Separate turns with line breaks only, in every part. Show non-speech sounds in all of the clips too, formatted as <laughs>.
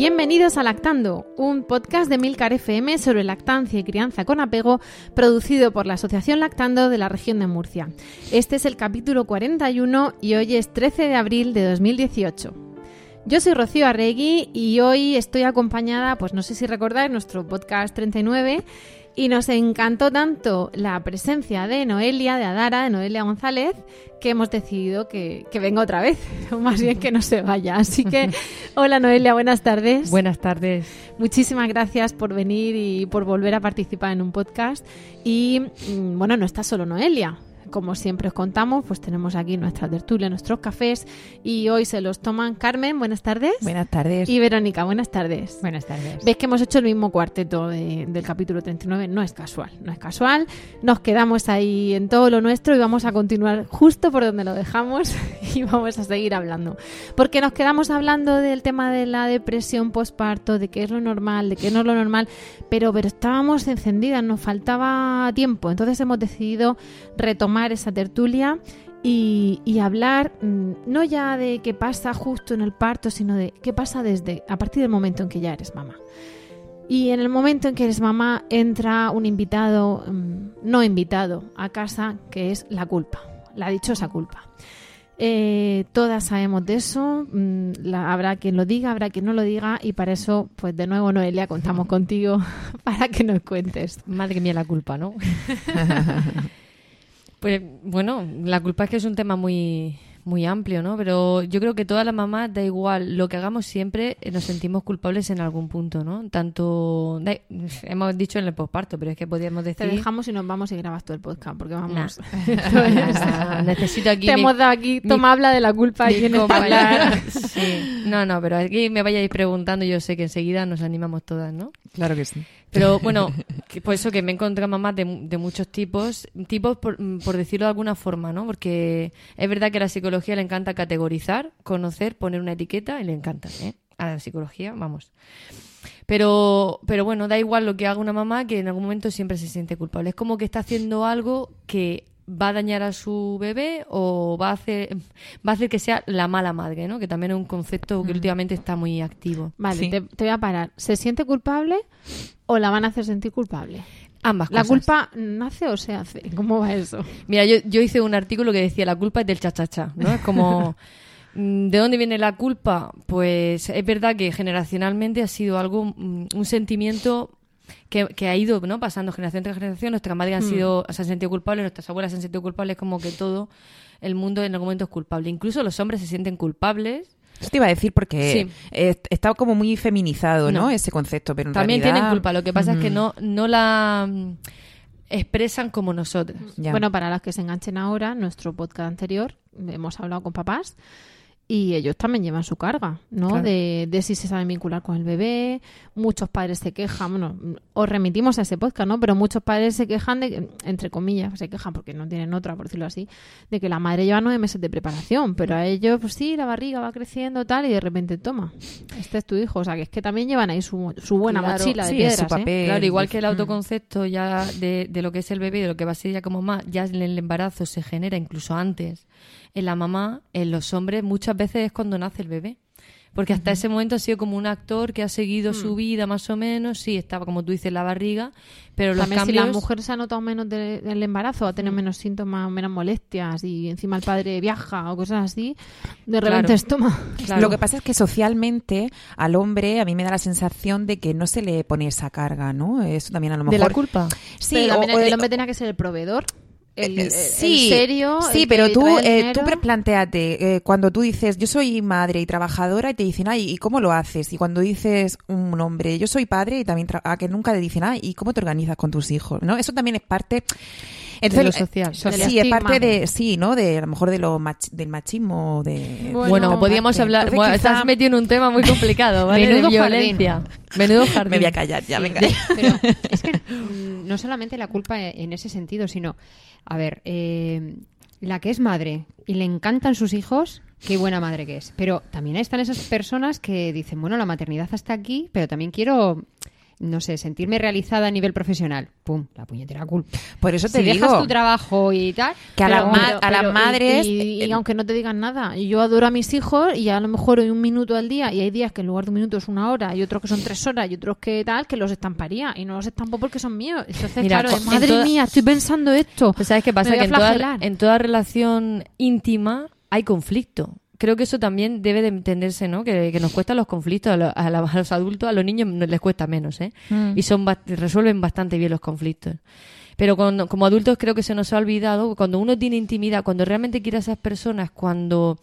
Bienvenidos a Lactando, un podcast de Milcar FM sobre lactancia y crianza con apego, producido por la Asociación Lactando de la región de Murcia. Este es el capítulo 41 y hoy es 13 de abril de 2018. Yo soy Rocío Arregui y hoy estoy acompañada, pues no sé si recordáis, nuestro podcast 39 y nos encantó tanto la presencia de Noelia, de Adara, de Noelia González, que hemos decidido que, que venga otra vez, <laughs> o más bien que no se vaya. Así que, <laughs> hola Noelia, buenas tardes.
Buenas tardes.
Muchísimas gracias por venir y por volver a participar en un podcast. Y mm, bueno, no está solo Noelia, como siempre os contamos, pues tenemos aquí nuestra tertulia, nuestros cafés y hoy se los toman Carmen, buenas tardes.
Buenas tardes.
Y Verónica, buenas tardes.
Buenas tardes.
Ves que hemos hecho el mismo cuarteto de- del capítulo 39, no es casual, no es casual. Nos quedamos ahí en todo lo nuestro y vamos a continuar justo por donde lo dejamos <laughs> y vamos a seguir hablando. Porque nos quedamos hablando del tema de la depresión postparto, de qué es lo normal, de qué no es lo normal, pero, pero estábamos encendidas, nos faltaba tiempo. Entonces hemos decidido retomar esa tertulia y, y hablar mm, no ya de qué pasa justo en el parto, sino de qué pasa desde a partir del momento en que ya eres mamá. Y en el momento en que eres mamá entra un invitado, mm, no invitado, a casa, que es la culpa, la dichosa culpa. Eh, todas sabemos de eso, mm, la- habrá quien lo diga, habrá quien no lo diga, y para eso, pues de nuevo, Noelia, contamos <laughs> contigo <laughs> para que nos cuentes.
Madre mía la culpa, ¿no? <laughs> pues bueno, la culpa es que es un tema muy muy amplio, ¿no? Pero yo creo que todas las mamás, da igual, lo que hagamos siempre, eh, nos sentimos culpables en algún punto, ¿no? Tanto, da- hemos dicho en el posparto, pero es que podríamos
Te
decir...
dejamos y nos vamos y grabas todo el podcast, porque vamos.
Nah. <laughs> <laughs> Necesito aquí
Te
mi-
hemos dado aquí,
mi-
toma, habla de la culpa y hablar. <laughs>
Sí. No, no, pero aquí me vayáis preguntando, yo sé que enseguida nos animamos todas, ¿no?
Claro que sí.
Pero bueno, por eso que me he encontrado mamás de muchos tipos, tipos por, mm, por decirlo de alguna forma, ¿no? Porque es verdad que a la psicología le encanta categorizar, conocer, poner una etiqueta y le encanta, ¿eh? A la psicología, vamos. Pero, pero bueno, da igual lo que haga una mamá que en algún momento siempre se siente culpable. Es como que está haciendo algo que va a dañar a su bebé o va a hacer va a hacer que sea la mala madre, ¿no? Que también es un concepto que últimamente está muy activo.
Vale,
Sí.
te, te voy a parar. ¿Se siente culpable o la van a hacer sentir culpable?
Ambas
¿La
cosas.
culpa nace o se hace? ¿Cómo va eso?
Mira, yo, yo hice un artículo que decía la culpa es del cha-cha-cha, ¿no? Es como... <laughs> mm, ¿De dónde viene la culpa? Pues es verdad que generacionalmente ha sido algo, mm, un sentimiento que, que ha ido ¿no? pasando generación tras generación. Nuestras madres han sido, se han sentido culpables, nuestras abuelas se han sentido culpables, como que todo el mundo en algún momento es culpable. Incluso los hombres se sienten culpables.
Eso te iba a decir porque
Sí.
eh, está como muy feminizado, ¿no?
No.
Ese concepto, pero en
También
realidad...
tienen culpa, lo que pasa es que
Mm,
no, no la mm, expresan como nosotras.
ya.
Bueno, para las que se enganchen ahora, nuestro podcast anterior, hemos hablado con papás y ellos también llevan su carga, ¿no?
Claro.
De, de si se saben vincular con el bebé. Muchos padres se quejan, bueno, os remitimos a ese podcast, ¿no? Pero muchos padres se quejan de, que, entre comillas, se quejan porque no tienen otra, por decirlo así, de que la madre lleva nueve meses de preparación, pero a ellos, pues sí, la barriga va creciendo tal y de repente toma, este es tu hijo, o sea, que es que también llevan ahí su, su buena
Claro,
mochila de
sí,
piedras,
su
¿eh?
papel.
Claro, igual que el autoconcepto ya de, de lo que es el bebé, de lo que va a ser ya como mamá, ya en el embarazo se genera incluso antes. En la mamá, en los hombres, muchas veces es cuando nace el bebé. Porque hasta ese momento ha sido como un actor que ha seguido
Mm.
su vida más o menos, sí, estaba como tú dices en la barriga, pero los
También
cambios...
si la mujer se ha notado menos de- del embarazo, va a tener menos síntomas, menos molestias y encima el padre viaja o cosas así, de repente
Claro.
es toma.
Claro.
Lo que pasa es que socialmente al hombre a mí me da la sensación de que no se le pone esa carga, ¿no? Eso también a lo
¿De
mejor...
la culpa?
Sí,
Pero
o-
también
o
el,
de-
hombre tenía que ser el proveedor. El, el-
sí,
el serio.
sí, pero tú, eh, tú plantéate, eh, cuando tú dices yo soy madre y trabajadora y te dicen, ay, ¿y cómo lo haces? Y cuando dices un hombre, yo soy padre y también a que nunca te dicen, ay, ¿y cómo te organizas con tus hijos? ¿No? Eso también es parte...
De lo
eh,
social.
sí, es parte de, sí, ¿no? De a lo mejor de lo mach- del machismo, de...
Bueno,
Bueno,
no,
podríamos
parte.
hablar.
Entonces,
Bueno,
quizá-
Estás metido en un tema muy complicado, <laughs> ¿vale?
Menudo
de
jardín.
Menudo jardín. <laughs>
Me voy a callar ya,
Sí,
venga. <laughs>
Pero es que mm, no solamente la culpa en ese sentido, sino, a ver, eh, la que es madre y le encantan sus hijos, qué buena madre que es. Pero también están esas personas que dicen, bueno, la maternidad hasta aquí, pero también quiero, no sé, sentirme realizada a nivel profesional. Pum, la puñetera culpa.
Por eso te
si
digo...
dejas tu trabajo y tal,
Que a
pero-
a las
y-
madres,
Y, y
eh,
aunque no te digan nada, yo adoro a mis hijos y a lo mejor hoy un minuto al día y hay días que en lugar de un minuto es una hora y otros que son tres horas y otros que tal, que los estamparía y no los estampo porque son míos. Entonces,
Mira,
claro, madre
toda-
mía, estoy pensando esto.
Pues sabes qué pasa, que en toda, en toda relación íntima hay conflicto. Creo que eso también debe de entenderse, ¿no? Que, que nos cuestan los conflictos a, lo- a la- a los adultos, a los niños les cuesta menos, ¿eh?
Mm.
Y son resuelven bastante bien los conflictos. Pero cuando, como adultos creo que se nos ha olvidado, cuando uno tiene intimidad, cuando realmente quiere a esas personas, cuando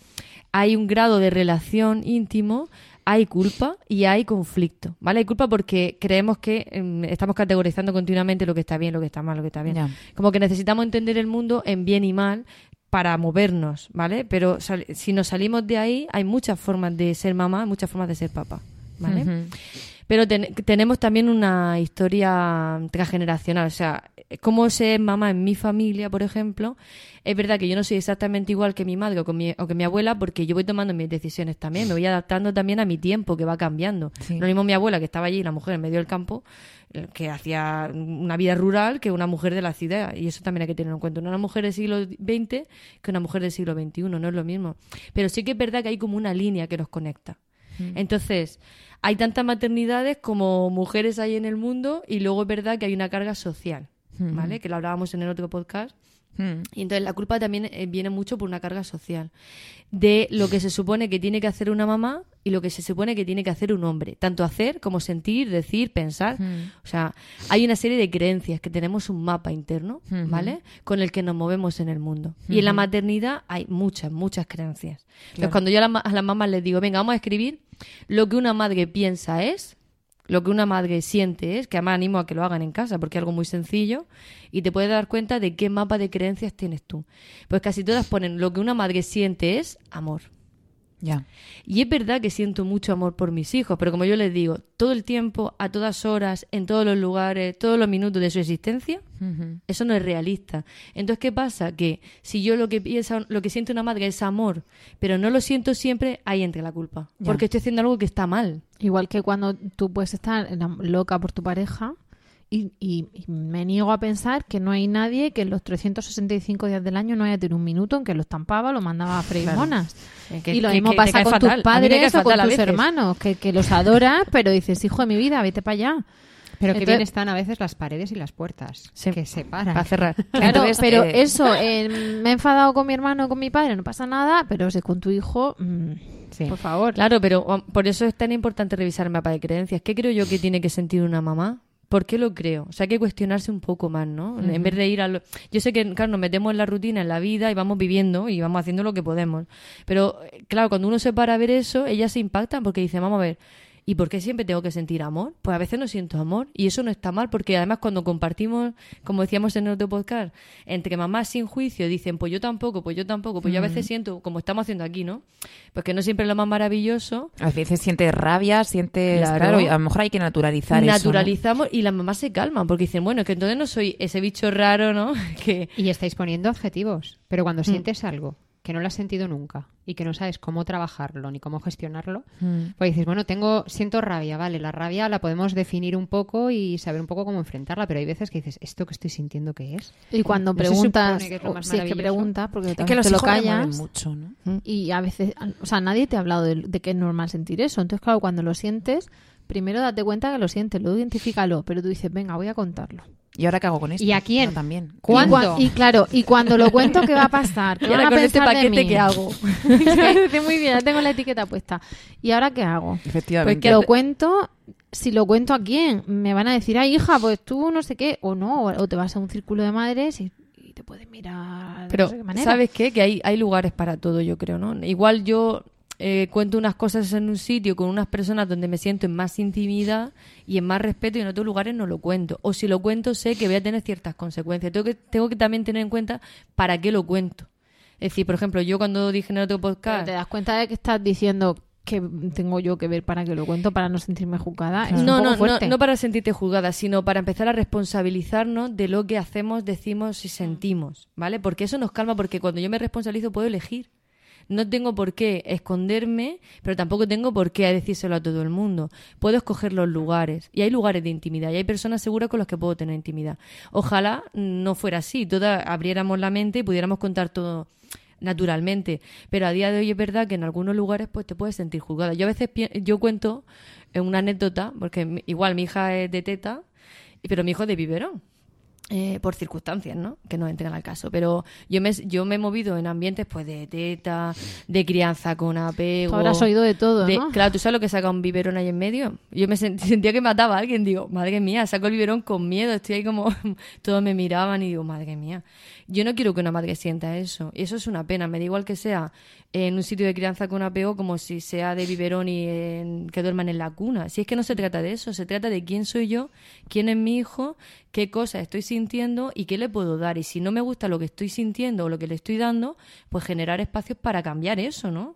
hay un grado de relación íntimo, hay culpa y hay conflicto, ¿vale? Hay culpa porque creemos que em, estamos categorizando continuamente lo que está bien, lo que está mal, lo que está bien. Como que necesitamos entender el mundo en bien y mal para movernos, ¿vale? Pero si nos salimos de ahí, hay muchas formas de ser mamá, muchas formas de ser papá, ¿vale? Pero ten- tenemos también una historia transgeneracional. O sea, cómo ser mamá en mi familia, por ejemplo, es verdad que yo no soy exactamente igual que mi madre o, con mi, o que mi abuela porque yo voy tomando mis decisiones también. Me voy adaptando también a mi tiempo que va cambiando.
Sí.
Lo mismo mi abuela que estaba allí, la mujer en medio del campo, eh, que hacía una vida rural que una mujer de la ciudad. Y eso también hay que tener en cuenta. Una mujer del siglo XX que una mujer del siglo XXI, no es lo mismo. Pero sí que es verdad que hay como una línea que nos conecta. Entonces, hay tantas maternidades como mujeres hay en el mundo y luego es verdad que hay una carga social, ¿vale? Que lo hablábamos en el otro podcast. Y entonces la culpa también eh, viene mucho por una carga social de lo que se supone que tiene que hacer una mamá y lo que se supone que tiene que hacer un hombre, tanto hacer como sentir, decir, pensar. O sea, hay una serie de creencias que tenemos un mapa interno, ¿vale? Con el que nos movemos en el mundo. Y en la maternidad hay muchas, muchas creencias. Entonces, cuando yo a, la a las mamás les digo, venga, vamos a escribir lo que una madre piensa es, lo que una madre siente es, que además animo a que lo hagan en casa porque es algo muy sencillo y te puedes dar cuenta de qué mapa de creencias tienes tú. Pues casi todas ponen lo que una madre siente es amor.
Ya.
Y es verdad que siento mucho amor por mis hijos, pero como yo les digo, todo el tiempo, a todas horas, en todos los lugares, todos los minutos de su existencia, eso no es realista. Entonces, ¿qué pasa? Que si yo lo que piensa, lo que siente una madre es amor, pero no lo siento siempre, ahí entra la culpa. Porque estoy haciendo algo que está mal.
Igual que cuando tú puedes estar loca por tu pareja y, y- y me niego a pensar que no hay nadie que en los 365 días del año no haya tenido un minuto en que lo estampaba, lo mandaba a freír
Claro.
monas.
Que-
y lo
que-
mismo
que
pasa con
fatal.
tus padres o con tus
veces.
hermanos, que, que los adoras, pero dices, hijo de mi vida, vete para allá.
Pero que bien están a veces las paredes y las puertas que separan.
Para cerrar. <laughs>
Claro,
Entonces,
pero
eh,
eso, eh, me he enfadado con mi hermano o con mi padre, no pasa nada, pero si con tu hijo, mm,
Sí.
por favor.
Claro, pero um, por eso es tan importante revisar el mapa de creencias. ¿Qué creo yo que tiene que sentir una mamá? ¿Por qué lo creo? O sea, hay que cuestionarse un poco más, ¿no? En vez de ir a lo... Yo sé que, claro, nos metemos en la rutina, en la vida y vamos viviendo y vamos haciendo lo que podemos. Pero, eh, claro, cuando uno se para a ver eso, ellas se impactan porque dicen, vamos a ver, ¿y por qué siempre tengo que sentir amor? Pues a veces no siento amor y eso no está mal porque además cuando compartimos, como decíamos en el otro podcast, entre mamás sin juicio dicen, pues yo tampoco, pues yo tampoco, pues yo a veces siento, como estamos haciendo aquí, ¿no? Pues que no siempre es lo más maravilloso,
A veces sientes rabia, sientes...
Claro.
Claro, y a lo mejor hay que naturalizar eso. ¿no?
naturalizamos y las mamás se calman porque dicen, bueno, es que entonces no soy ese bicho raro, ¿no? <laughs> que
Y estáis poniendo adjetivos, pero cuando
Mm.
sientes algo que no lo has sentido nunca y que no sabes cómo trabajarlo ni cómo gestionarlo,
Mm.
pues dices, bueno, tengo, siento rabia, vale, la rabia la podemos definir un poco y saber un poco cómo enfrentarla, pero hay veces que dices, ¿esto que estoy sintiendo qué es?
Y cuando
¿No se
preguntas,
que es lo
o
más
si es que preguntas, porque
Es que
también
los
te lo callas.
mucho, ¿no?
Y a veces, o sea, nadie te ha hablado de, de que es normal sentir eso. Entonces, claro, cuando lo sientes, primero date cuenta que lo sientes, luego identifícalo, pero tú dices, venga, voy a contarlo.
¿Y ahora qué hago con esto?
¿Y a quién?
No, también.
¿Cuándo?
Y, claro, y cuando lo cuento, ¿qué va a pasar? <laughs> ¿Qué
Y
van
ahora
a
con este paquete? ¿qué hago? <laughs> <laughs>
Muy bien, ya tengo la etiqueta puesta. ¿Y ahora qué hago?
Efectivamente.
Pues que lo cuento, si lo cuento a quién, me van a decir, ay hija, pues tú no sé qué, o no, o, te vas a un círculo de madres y, y te puede mirar de
Pero,
no sé qué manera.
¿sabes qué? Que hay, hay lugares para todo, yo creo, ¿no? Igual yo eh, cuento unas cosas en un sitio con unas personas donde me siento en más intimidad y en más respeto y en otros lugares no lo cuento. O si lo cuento sé que voy a tener ciertas consecuencias. Tengo que, tengo que también tener en cuenta para qué lo cuento. Es decir, por ejemplo, yo cuando dije en otro
Pero
podcast...
te das cuenta de que estás diciendo que tengo yo que ver para que lo cuento, para no sentirme juzgada.
No, no, no, no para sentirte juzgada, sino para empezar a responsabilizarnos de lo que hacemos, decimos y sentimos, ¿vale? Porque eso nos calma, porque cuando yo me responsabilizo puedo elegir. No tengo por qué esconderme, pero tampoco tengo por qué decírselo a todo el mundo. Puedo escoger los lugares. Y hay lugares de intimidad. Y hay personas seguras con las que puedo tener intimidad. Ojalá no fuera así. Todas abriéramos la mente y pudiéramos contar todo naturalmente. Pero a día de hoy es verdad que en algunos lugares pues te puedes sentir juzgada. Yo a veces yo cuento una anécdota, porque igual mi hija es de teta, pero mi hijo es de biberón. Eh, por circunstancias, ¿no? Que no entren al caso. Pero yo me, yo me he movido en ambientes pues de teta, de crianza con apego.
Tú habrás oído de todo,
de-
¿no?
Claro, ¿tú sabes lo que saca un biberón ahí en medio? Yo me sent- <laughs> sentía que mataba a alguien. Digo, madre mía, saco el biberón con miedo. Estoy ahí como... <laughs> Todos me miraban y digo, madre mía. Yo no quiero que una madre sienta eso. Y eso es una pena. Me da igual que sea en un sitio de crianza con apego como si sea de biberón y en- que duerman en la cuna. Si es que no se trata de eso. Se trata de quién soy yo, quién es mi hijo, qué cosas estoy sintiendo y qué le puedo dar. Y si no me gusta lo que estoy sintiendo o lo que le estoy dando, pues generar espacios para cambiar eso, ¿no?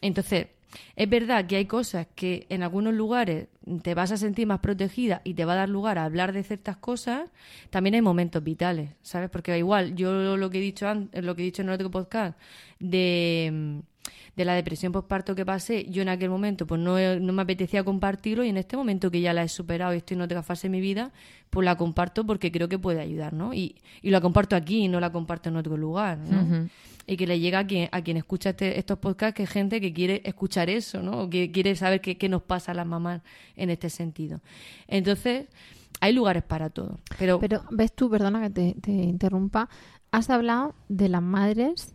Entonces, es verdad que hay cosas que en algunos lugares te vas a sentir más protegida y te va a dar lugar a hablar de ciertas cosas. También hay momentos vitales, ¿sabes? Porque igual, yo lo que he dicho antes, lo que he dicho en el otro podcast de, de la depresión postparto que pasé, yo en aquel momento pues no, no me apetecía compartirlo y en este momento que ya la he superado y estoy en otra fase de mi vida, pues la comparto porque creo que puede ayudar, ¿no? Y, y la comparto aquí y no la comparto en otro lugar, ¿no? Y que le llega a quien, a quien escucha este- estos podcasts que es gente que quiere escuchar eso, ¿no? O que quiere saber qué, qué nos pasa a las mamás en este sentido. Entonces, hay lugares para todo. Pero,
Pero ves tú, perdona que te, te interrumpa, has hablado de las madres,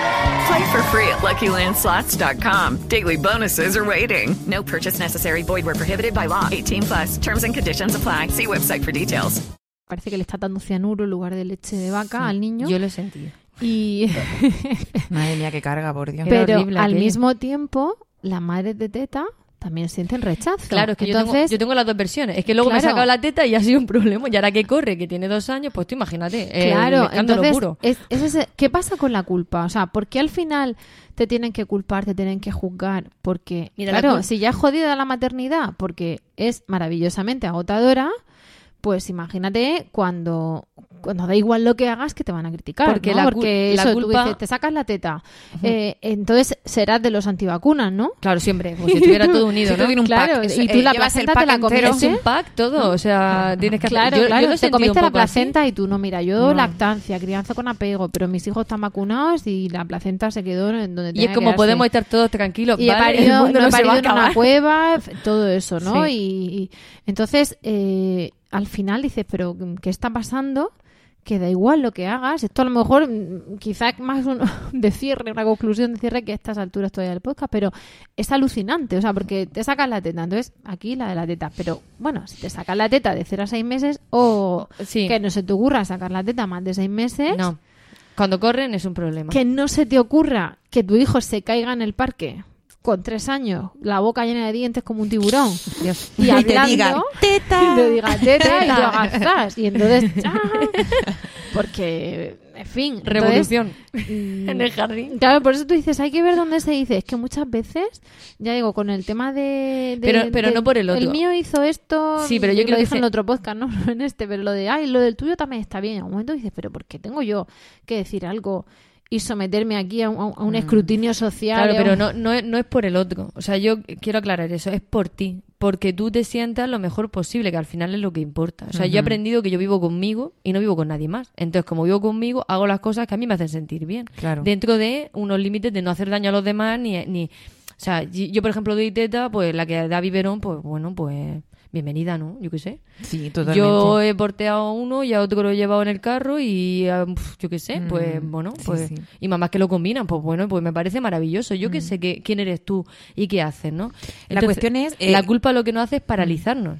Play for free at LuckyLandSlots.com. Daily bonuses are waiting. No purchase necessary. Void where prohibited by law. 18 plus. Terms and conditions apply. See website for details.
parece que le está dando cianuro en lugar de leche de vaca al niño.
yo lo he sentido.
Y <laughs>
Madre mía, qué carga, por Dios.
Pero
horrible
al
aquello.
mismo tiempo, las madres de teta también sienten rechazo.
Claro, es que yo, tengo,
Entonces,
yo tengo las dos versiones. Es que luego me he sacado la teta y ha sido un problema. Y ahora que corre, que tiene dos años, pues tú imagínate. eh,
Claro, entonces,
puro.
es- es ese- ¿qué pasa con la culpa? O sea, ¿por qué al final te tienen que culpar, te tienen que juzgar? Porque,
Mira, la
claro, si ya es jodida la maternidad, porque es maravillosamente agotadora, pues imagínate cuando, cuando da igual lo que hagas que te van a criticar.
Porque
¿no?
la
porque
la
eso, tú
culpa-
dices, te sacas la teta, eh, entonces serás de los antivacunas, ¿no?
Claro, siempre. Como si estuviera todo unido, <laughs> ¿no?
todo tiene un
Claro,
pack.
y tú
Eh,
la placenta te la comiste.
Es un pack todo. O sea, tienes que.
Claro,
yo- yo
claro, te comiste la
así.
placenta y tú no, mira, yo
No.
lactancia, crianza con apego, pero mis hijos están vacunados y la placenta se quedó en donde
Y
tenía
es
que
como podemos estar todos tranquilos.
y he
¿vale?
parido,
el mundo
no
no,
he
se va
parido
a
en una cueva, todo eso, ¿no?
Sí.
Y, y- entonces, eh, al final dices, pero ¿qué está pasando? Que da igual lo que hagas. Esto a lo mejor, mm, quizás más un, <laughs> de cierre, una conclusión de cierre que a estas alturas todavía del podcast, pero es alucinante, o sea, porque te sacas la teta. Entonces, aquí la de la teta. Pero bueno, si te sacas la teta de 0 a 6 meses o
Sí.
que no se te ocurra sacar la teta más de 6 meses,
No. Cuando corren es un problema.
que no se te ocurra que tu hijo se caiga en el parque con tres años, la boca llena de dientes como un tiburón, <laughs> y
te
hablando,
digan, <laughs>
y te diga teta, y <laughs> tú
Teta.
hagas zas, y entonces, ¡ah! porque, en fin, entonces,
Revolución
mm,
en el jardín.
Claro, por eso tú dices, hay que ver dónde se dice. Es que muchas veces, ya digo, con el tema de... de-
Pero- pero
de-
no por el otro.
El mío hizo esto...
Sí, pero yo
lo
creo que
dije en el otro podcast, ¿no? No en este, pero lo de, ay, lo del tuyo también está bien. En un momento dices, pero ¿por qué tengo yo que decir algo y someterme aquí a un, a un escrutinio social?
Mm. Claro, pero no, no, es, no es por el otro. O sea, yo quiero aclarar eso, es por ti. Porque tú te sientas lo mejor posible, que al final es lo que importa. O sea, yo he aprendido que yo vivo conmigo y no vivo con nadie más. Entonces, como vivo conmigo, hago las cosas que a mí me hacen sentir bien.
Claro.
Dentro de unos límites de no hacer daño a los demás ni... ni o sea, yo, por ejemplo, doy teta, pues la que da biberón, pues bueno, pues bienvenida, ¿no? Yo qué sé.
Sí, totalmente.
Yo he porteado a uno y a otro lo he llevado en el carro y ah, yo qué sé,
Mm,
pues bueno,
sí,
pues
sí.
y mamás que lo combinan, pues bueno, pues me parece maravilloso. Yo qué sé que, quién eres tú y qué haces, ¿no?
La cuestión es, eh,
la culpa lo que nos hace es paralizarnos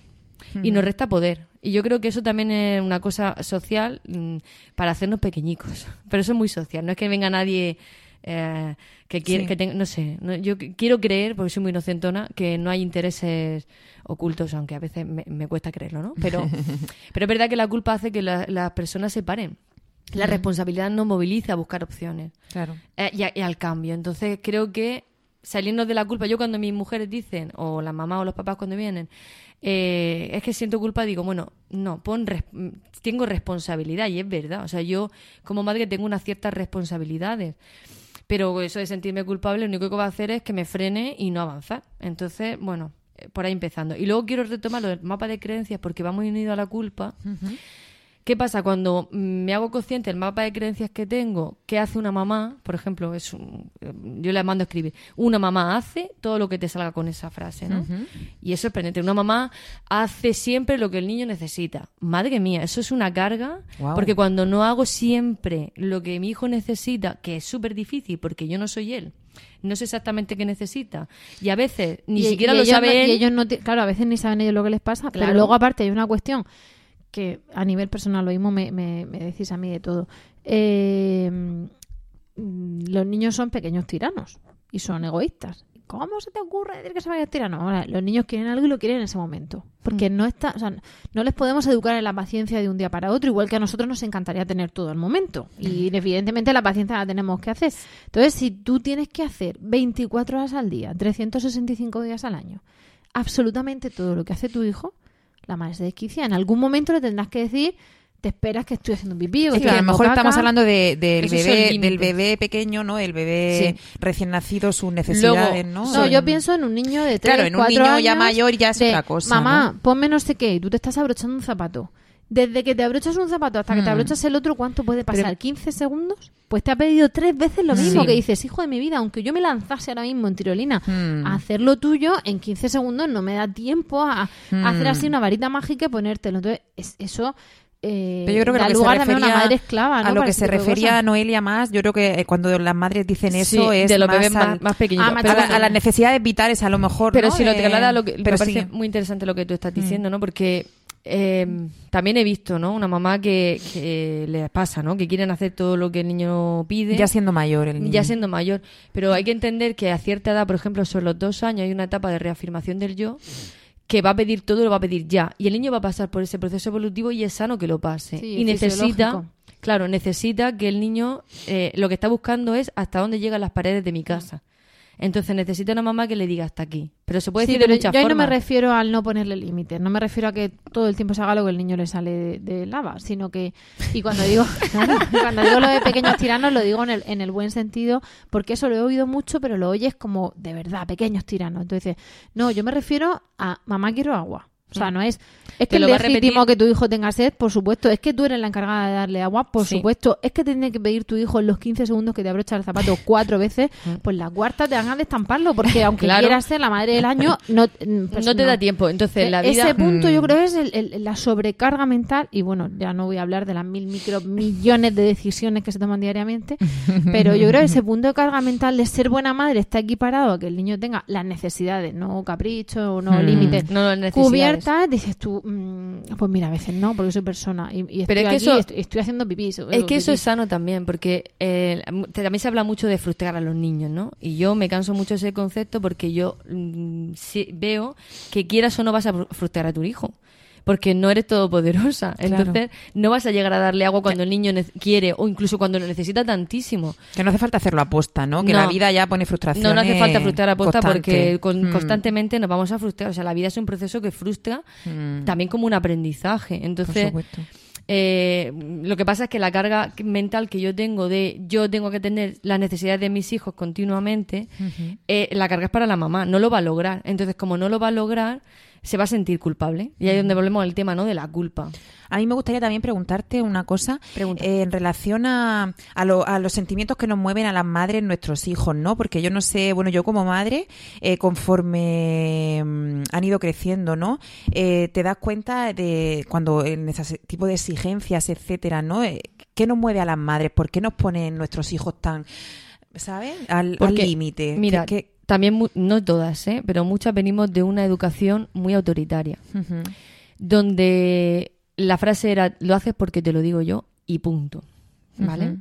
y
Mm.
nos resta poder. Y yo creo que eso también es una cosa social mm, para hacernos pequeñicos. <laughs> Pero eso es muy social, no es que venga nadie eh, que quiere
Sí.
que tenga, no sé, no- yo qu- quiero creer, porque soy muy inocentona, que no hay intereses ocultos, aunque a veces me, me cuesta creerlo, ¿no? Pero, <laughs> pero es verdad que la culpa hace que la- las personas se paren. La responsabilidad nos moviliza a buscar opciones
Claro.
eh, y, a- y al cambio. Entonces creo que salirnos de la culpa, yo cuando mis mujeres dicen, o las mamás o los papás cuando vienen, eh, es que siento culpa, digo, bueno, no, pon res- tengo responsabilidad y es verdad. O sea, yo como madre tengo unas ciertas responsabilidades. Pero eso de sentirme culpable, lo único que va a hacer es que me frene y no avanzar. Entonces, bueno, eh, por ahí empezando. Y luego quiero retomar lo del mapa de creencias porque va muy unido a la culpa. ¿Qué pasa cuando me hago consciente del mapa de creencias que tengo? ¿Qué hace una mamá? Por ejemplo, es un- eh, yo le mando a escribir. Una mamá hace todo lo que te salga con esa frase, ¿no? Y eso es sorprendente. Una mamá hace siempre lo que el niño necesita. Madre mía, eso es una carga. Porque cuando no hago siempre lo que mi hijo necesita, que es súper difícil porque yo no soy él, no sé exactamente qué necesita. Y a veces ni
Y-
siquiera
y
lo sabe
no-
él.
y ellos no claro, a veces ni saben ellos lo que les pasa,
Claro.
pero luego aparte hay una cuestión que a nivel personal lo mismo me, me- me decís a mí de todo. Eh, mm, los niños son pequeños tiranos y son egoístas. ¿Cómo se te ocurre decir que son pequeños tiranos? Ahora, los niños quieren algo y lo quieren en ese momento. Porque
Mm.
no está, o sea, no les podemos educar en la paciencia de un día para otro, igual que a nosotros nos encantaría tener todo el momento. Y evidentemente la paciencia la tenemos que hacer. Entonces, si tú tienes que hacer 24 horas al día, 365 días al año, absolutamente todo lo que hace tu hijo, la madre se desquicia. En algún momento le tendrás que decir, te esperas que estoy haciendo pipí o
Sí,
estoy
a lo mejor
caca".
estamos hablando de- bebé, del bebé pequeño, ¿no? El bebé
Sí.
recién nacido, sus necesidades, ¿no?
No, yo pienso en un niño de 3,
Claro, en un
4
niño ya mayor ya es
de,
otra cosa,
Mamá,
¿no?
ponme no sé qué, y tú te estás abrochando un zapato. Desde que te abrochas un zapato hasta que te
Mm.
abrochas el otro, ¿cuánto puede pasar?
Pero-
¿15 segundos? Pues te ha pedido tres veces lo mismo
Sí.
que dices, hijo de mi vida, aunque yo me lanzase ahora mismo en tirolina
Mm.
a hacer lo tuyo, en 15 segundos no me da tiempo a, a
Mm.
hacer así una varita mágica y ponértelo. Entonces, es- eso eh,
Pero yo creo que
da
lo que
lugar
se
a
refería,
una madre esclava, ¿no?
a lo
Para
que se refería
cosas.
Noelia más, yo creo que eh, cuando las madres dicen eso
Sí,
es
de los
más,
bebés
a-
más, más pequeñitos.
Ah,
Pero
a, la- a las necesidades vitales a lo mejor,
Pero
¿no?
si lo
De-
traslada a lo que me
pero
parece
sí.
muy interesante lo que tú
Mm.
estás diciendo, ¿no? Porque eh, también he visto, ¿no? Una mamá que, que le pasa, ¿no? Que quieren hacer todo lo que el niño pide.
Ya siendo mayor el niño.
ya siendo mayor. Pero hay que entender que a cierta edad, por ejemplo, sobre los dos años, hay una etapa de reafirmación del yo que va a pedir todo y lo va a pedir ya. Y el niño va a pasar por ese proceso evolutivo y es sano que lo pase.
Sí,
y necesita, claro, necesita que el niño eh, lo que está buscando es hasta dónde llegan las paredes de mi casa. Entonces necesita una mamá que le diga hasta aquí. Pero se puede
Sí,
decir de
pero
muchas
yo no me refiero al no ponerle límites, no me refiero a que todo el tiempo se haga lo que el niño le sale de, de lava, sino que, y cuando digo, <laughs> cuando digo lo de pequeños tiranos, lo digo en el, en el buen sentido, porque eso lo he oído mucho, pero lo oyes como de verdad, pequeños tiranos. Entonces, no, yo me refiero a mamá quiero agua. O sea, no es. Es que es legítimo que tu hijo tenga sed, por supuesto. Es que tú eres la encargada de darle agua, por
Sí.
supuesto. Es que tiene que pedir tu hijo en los 15 segundos que te abrocha el zapato cuatro veces, pues la cuarta te van a destamparlo, porque aunque
Claro.
quieras ser la madre del año, no, <laughs> mm, pues
no te da tiempo. Entonces, la vida...
Ese punto
Mm.
yo creo es el- el- la sobrecarga mental, y bueno, ya no voy a hablar de las mil micro millones de decisiones que se toman diariamente, <laughs> pero yo creo que ese punto de carga mental de ser buena madre está equiparado a que el niño tenga las necesidades, no caprichos, no
Mm.
límites,
No,
cubiertas, dices tú, mm, pues mira, a veces no, porque soy persona y, y estoy
Pero es que
aquí,
eso-
estoy, estoy haciendo pipí.
Es que eso es sano también, porque eh, también se habla mucho de frustrar a los niños, ¿no? Y yo me canso mucho de ese concepto porque yo mm, veo que quieras o no vas a fru- frustrar a tu hijo. Porque no eres todopoderosa.
Claro.
Entonces, no vas a llegar a darle agua cuando el niño quiere o incluso cuando lo necesita tantísimo.
Que no hace falta hacerlo aposta, ¿no? Que
No.
la vida ya pone frustración.
No, no hace falta frustrar a posta porque con-
Mm.
constantemente nos vamos a frustrar. O sea, la vida es un proceso que frustra
Mm.
también como un aprendizaje.
Por
Entonces,
supuesto.
eh, lo que pasa es que la carga mental que yo tengo de yo tengo que tener las necesidades de mis hijos continuamente, eh, la carga es para la mamá, no lo va a lograr. Entonces, como no lo va a lograr, se va a sentir culpable. Y ahí es donde volvemos al tema, ¿no? De la culpa.
A mí me gustaría también preguntarte una cosa eh, en relación a, a, lo- a los sentimientos que nos mueven a las madres nuestros hijos, ¿no? Porque yo no sé, bueno, yo como madre, eh, conforme mm, han ido creciendo, ¿no? Eh, te das cuenta de cuando en ese tipo de exigencias, etcétera, ¿no? Eh, ¿Qué nos mueve a las madres? ¿Por qué nos ponen nuestros hijos tan, ¿sabes? Al límite.
Mira,
¿Qué- qué-
también, no todas, ¿eh? pero muchas venimos de una educación muy autoritaria, donde la frase era, lo haces porque te lo digo yo y punto. ¿Vale?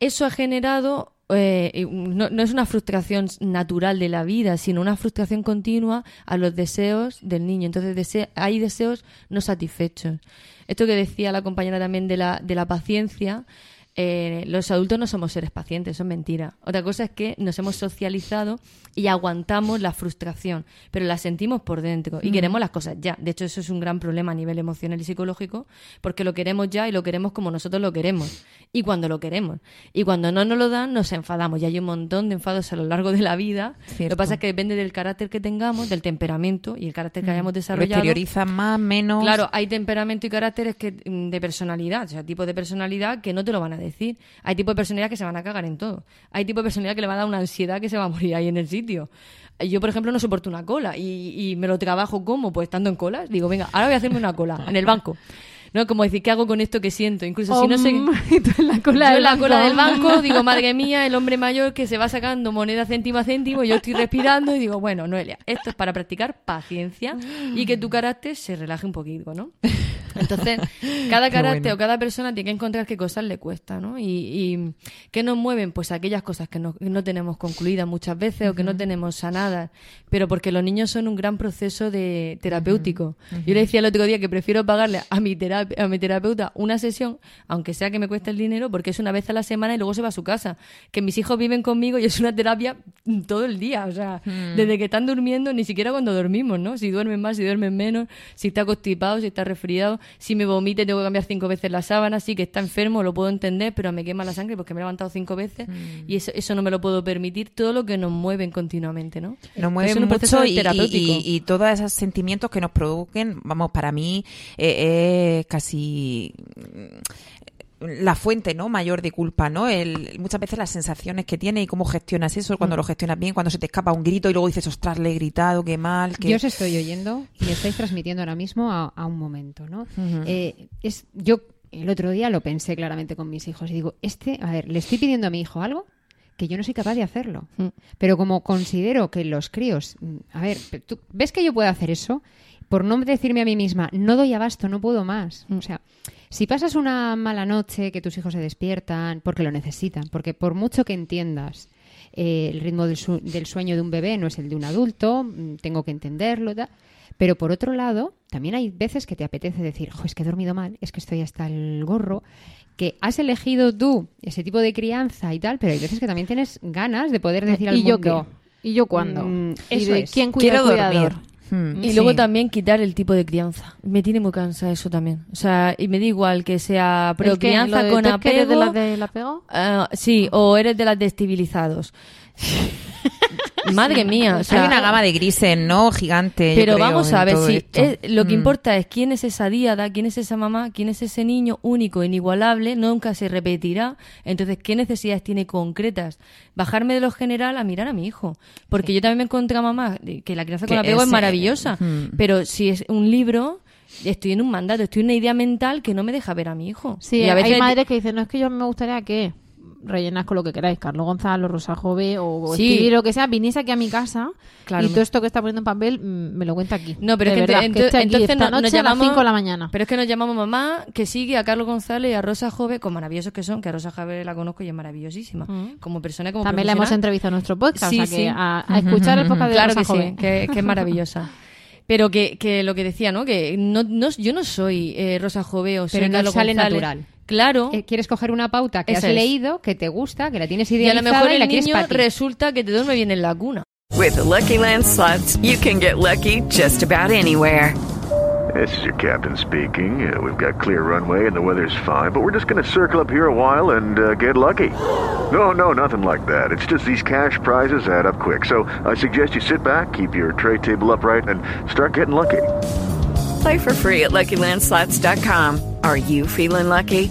Eso ha generado, eh, no, no es una frustración natural de la vida, sino una frustración continua a los deseos del niño. Entonces dese- hay deseos no satisfechos. Esto que decía la compañera también de la, de la paciencia, eh, los adultos no somos seres pacientes, eso es mentira. Otra cosa es que nos hemos socializado y aguantamos la frustración, pero la sentimos por dentro y queremos las cosas ya. De hecho, eso es un gran problema a nivel emocional y psicológico, porque lo queremos ya y lo queremos como nosotros lo queremos y cuando lo queremos. Y cuando no nos lo dan, nos enfadamos. Y hay un montón de enfados a lo largo de la vida. Lo
Cierto.
que pasa es que depende del carácter que tengamos, del temperamento y el carácter que hayamos
Lo
desarrollado.
exteriorizan más, menos.
Claro, hay temperamento y caracteres que, mm, de personalidad, o sea, tipos de personalidad que no te lo van a decir. Hay tipos de personalidad que se van a cagar en todo. Hay tipos de personalidad que le va a dar una ansiedad que se va a morir ahí en el sitio. Yo, por ejemplo, no soporto una cola y, y me lo trabajo como, pues estando en colas. Digo, venga, ahora voy a hacerme una cola en el banco. ¿No? Como decir, ¿qué hago con esto que siento? Incluso si no sé... <laughs>
En la cola
Yo
del
en la cola del banco digo, madre mía, el hombre mayor que se va sacando moneda céntimo a céntimo, yo estoy respirando y digo, bueno, Noelia, esto es para practicar paciencia y que tu carácter se relaje un poquito, ¿no? Entonces, cada <laughs> carácter
bueno.
o cada persona tiene que encontrar qué cosas le cuesta, ¿no? Y, y qué nos mueven, pues aquellas cosas que no, no tenemos concluidas muchas veces o que no tenemos sanadas, pero porque los niños son un gran proceso de terapéutico. Yo le decía el otro día que prefiero pagarle a mi, terape- a mi terapeuta una sesión, aunque sea que me cueste el dinero, porque es una vez a la semana y luego se va a su casa. Que mis hijos viven conmigo y es una terapia todo el día, o sea, desde que están durmiendo, ni siquiera cuando dormimos, ¿no? Si duermen más, si duermen menos, si está constipado, si está resfriado, si me vomite tengo que cambiar cinco veces la sábana, sí que está enfermo, lo puedo entender, pero me quema la sangre porque me he levantado cinco veces y eso, eso no me lo puedo permitir, todo lo que nos mueven continuamente, ¿no?
Nos mueven
un proceso
mucho y,
terapéutico.
y- y todos esos sentimientos que nos provoquen, vamos, para mí eh, es casi mm, la fuente no mayor de culpa no el, muchas veces las sensaciones que tiene y cómo gestionas eso
Mm.
cuando lo gestionas bien cuando se te escapa un grito y luego dices ostras le he gritado qué mal que
Yo os estoy oyendo y estáis transmitiendo ahora mismo a, a un momento, ¿no? Eh, es, yo el otro día lo pensé claramente con mis hijos y digo, este, a ver, le estoy pidiendo a mi hijo algo que yo no soy capaz de hacerlo.
Mm.
Pero como considero que los críos, mm, a ver, ¿tú ves que yo puedo hacer eso? Por no decirme a mí misma, no doy abasto, no puedo más. O sea, si pasas una mala noche, que tus hijos se despiertan, porque lo necesitan, porque por mucho que entiendas eh, el ritmo del, su- del sueño de un bebé no es el de un adulto, mm, tengo que entenderlo, tal. pero por otro lado, también hay veces que te apetece decir, "Jo, es que he dormido mal, es que estoy hasta el gorro, que has elegido tú ese tipo de crianza y tal, pero hay veces que también tienes ganas de poder decir al
¿Y yo
mundo,
qué? ¿Y yo cuándo?
Mm,
¿Y de
es.
quién cuida
quiero
al cuidador?
dormir Hmm,
Y
sí.
luego también quitar el tipo de crianza. Me tiene muy cansada eso también. O sea, y me da igual que sea
¿El
pro crianza
¿Lo de
con
es que eres
apego.
de las del apego?
Ah, sí, o eres de las destabilizados. <laughs> Madre mía, o sea,
hay una gama de grises no gigante
pero
creo,
vamos a ver si es- lo que
Mm.
importa es quién es esa diada, quién es esa mamá, quién es ese niño único, inigualable, nunca se repetirá. Entonces, ¿qué necesidades tiene concretas? Bajarme de lo general a mirar a mi hijo, porque yo también me encontré a mamá que la crianza con apego es
ese-
maravillosa,
Mm.
pero si es un libro estoy en un mandato, estoy en una idea mental que no me deja ver a mi hijo.
Sí,
Y a veces
hay madres que dicen, no es que yo me gustaría que rellenas con lo que queráis, Carlos Gonzalo, Rosa Jove o
Sí.
escribir lo que sea, viniese aquí a mi casa
Claro.
y todo esto que está poniendo en papel mm, me lo cuenta aquí.
No, pero
De
es que,
verdad,
ente-
que esté aquí
entonces
esta
no- nos
noche a las
llamamos
5 de la mañana.
Pero es que nos llamamos mamá, que sigue a Carlos González y a Rosa Jove, con maravillosos que son, que a Rosa Jove la conozco y es maravillosísima.
Mm.
Como persona, como
También la hemos entrevistado en nuestro podcast,
Sí,
o sea que
sí.
a, a escuchar el podcast de
Claro
Rosa
que
Jove.
sí, que, que es maravillosa. <laughs> Pero que, que lo que decía, ¿no? Que no, no, yo no soy eh, Rosa Jove o soy
Pero no
Carlos
sale
González.
natural.
Claro.
Eh, quieres coger una pauta que
Esa
has
es.
leído, que te gusta, que la tienes
y a lo
idealizada
mejor
y la
el niño resulta que te duerme bien en la cuna.
With the Lucky Land slots, you can get lucky just about anywhere.
This is your captain speaking. Uh, we've got clear runway and the weather's fine, but we're just going to circle up here a while and uh, get lucky. No, no, nothing like that. It's just these cash prizes add up quick. So I suggest you sit back, keep your tray table upright, and start getting lucky.
Play for free at LuckyLandSlots.com. Are you feeling lucky?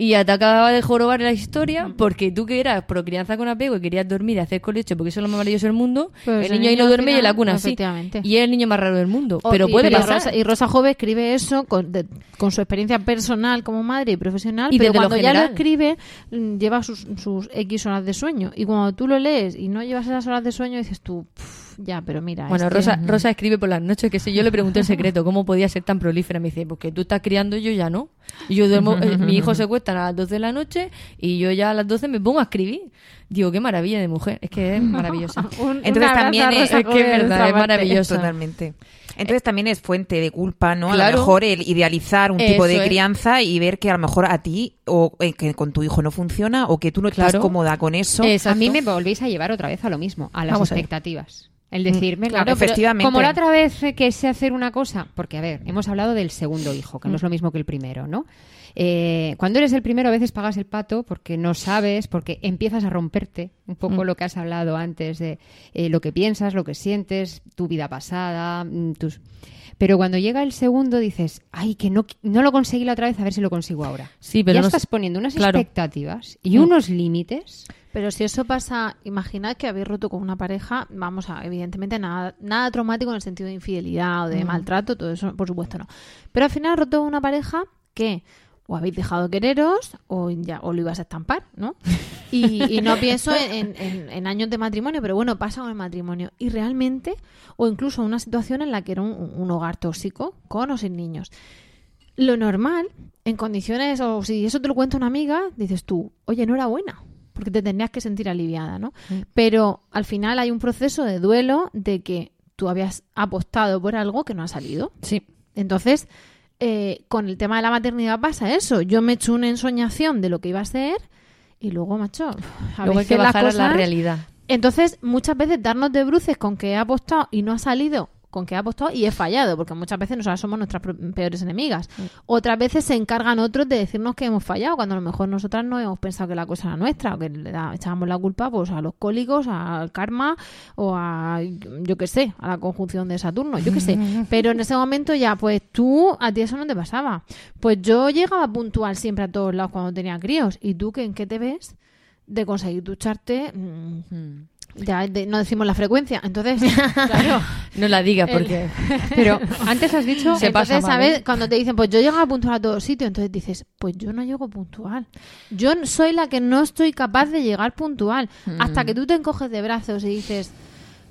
Y te acababa de jorobar la historia porque tú que eras pro crianza con apego y querías dormir y hacer colecho porque eso es lo más maravilloso del mundo,
Pues
el niño ahí no duerme y en la cuna sí. Y es el niño más raro del mundo.
Oh,
pero
y-
puede
pero
pasar.
Rosa, y Rosa Jove escribe eso con, de- con su experiencia personal como madre y profesional,
Y
pero
desde lo
cuando ya lo escribe mm, lleva sus, sus X horas de sueño. Y cuando tú lo lees y no llevas esas horas de sueño, dices tú, "Pff, ya, pero mira.
Bueno, Rosa, Rosa escribe por las noches que si yo le pregunté el <laughs> secreto, ¿cómo podía ser tan prolífera? Me dice, porque tú estás criando y yo ya no. Y yo duermo, eh, mi hijo se cuesta a las 12 de la noche y yo ya a las 12 me pongo a escribir. Digo, qué maravilla de mujer, es que es <laughs> maravillosa.
Un-
Entonces también es-
que es verdad, maravillosa.
Totalmente. Entonces también es fuente de culpa, ¿no? A lo mejor el idealizar un tipo de
es.
crianza y ver que a lo mejor a ti o eh, que con tu hijo no funciona o que tú no estás cómoda con eso.
A mí me volvéis a llevar otra vez a lo mismo, a las
Vamos a ver.
expectativas. El decirme,
Mm,
claro,
claro, efectivamente.
como la otra vez eh, que sé hacer una cosa, porque a ver, hemos hablado del segundo hijo, que no
Mm.
es lo mismo que el primero, ¿no? Eh, cuando eres el primero a veces pagas el pato porque no sabes, porque empiezas a romperte un poco
Mm.
lo que has hablado antes de eh, lo que piensas, lo que sientes, tu vida pasada, mm, tus... Pero cuando llega el segundo dices, ay, que no, no lo conseguí la otra vez, a ver si lo consigo ahora.
Sí, pero
ya
no
estás poniendo unas
claro.
expectativas y
Mm.
unos límites.
Pero si eso pasa, imaginad que habéis roto con una pareja, vamos a, evidentemente nada, nada traumático en el sentido de infidelidad o de
Mm.
maltrato, todo eso, por supuesto no. Pero al final roto con una pareja que o habéis dejado de quereros o ya o lo ibas a estampar, ¿no? Y, y no pienso en, en- en años de matrimonio, pero bueno, pasa con el matrimonio. Y realmente, o incluso una situación en la que era un, un hogar tóxico, con o sin niños. Lo normal, en condiciones, o si eso te lo cuenta una amiga, dices tú, oye, no era buena, porque te tendrías que sentir aliviada, ¿no? Pero al final hay un proceso de duelo de que tú habías apostado por algo que no ha salido.
Sí.
Entonces, eh, con el tema de la maternidad pasa eso. Yo me he hecho una ensoñación de lo que iba a ser y luego, macho, a
Luego hay que
las
bajar a la realidad.
entonces, muchas veces darnos de bruces con que he apostado y no ha salido con que he apostado y he fallado, porque muchas veces nosotras somos nuestras peores enemigas. Otras veces se encargan otros de decirnos que hemos fallado, cuando a lo mejor nosotras no hemos pensado que la cosa era nuestra, o que le da- echábamos la culpa pues a los cólicos, al karma o a, yo qué sé, a la conjunción de Saturno, yo qué sé. <laughs> Pero en ese momento ya, pues tú, a ti eso no te pasaba. Pues yo llegaba puntual siempre a todos lados cuando tenía críos. ¿Y tú qué, en qué te ves? de conseguir ducharte. mm, Ya de- no decimos la frecuencia. Entonces, <laughs> claro.
No la digas
El-
porque... <laughs>
Pero antes has dicho...
Se pasa
entonces,
mal,
¿sabes?
¿eh?
Cuando te dicen, pues yo llego puntual a todos sitios, entonces dices, pues yo no llego puntual. Yo soy la que no estoy capaz de llegar puntual. Hasta que tú te encoges de brazos y dices,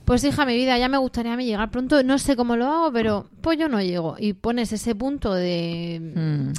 pues hija, mi vida, ya me gustaría a mí llegar pronto. No sé cómo lo hago, pero pues yo no llego. Y pones ese punto de...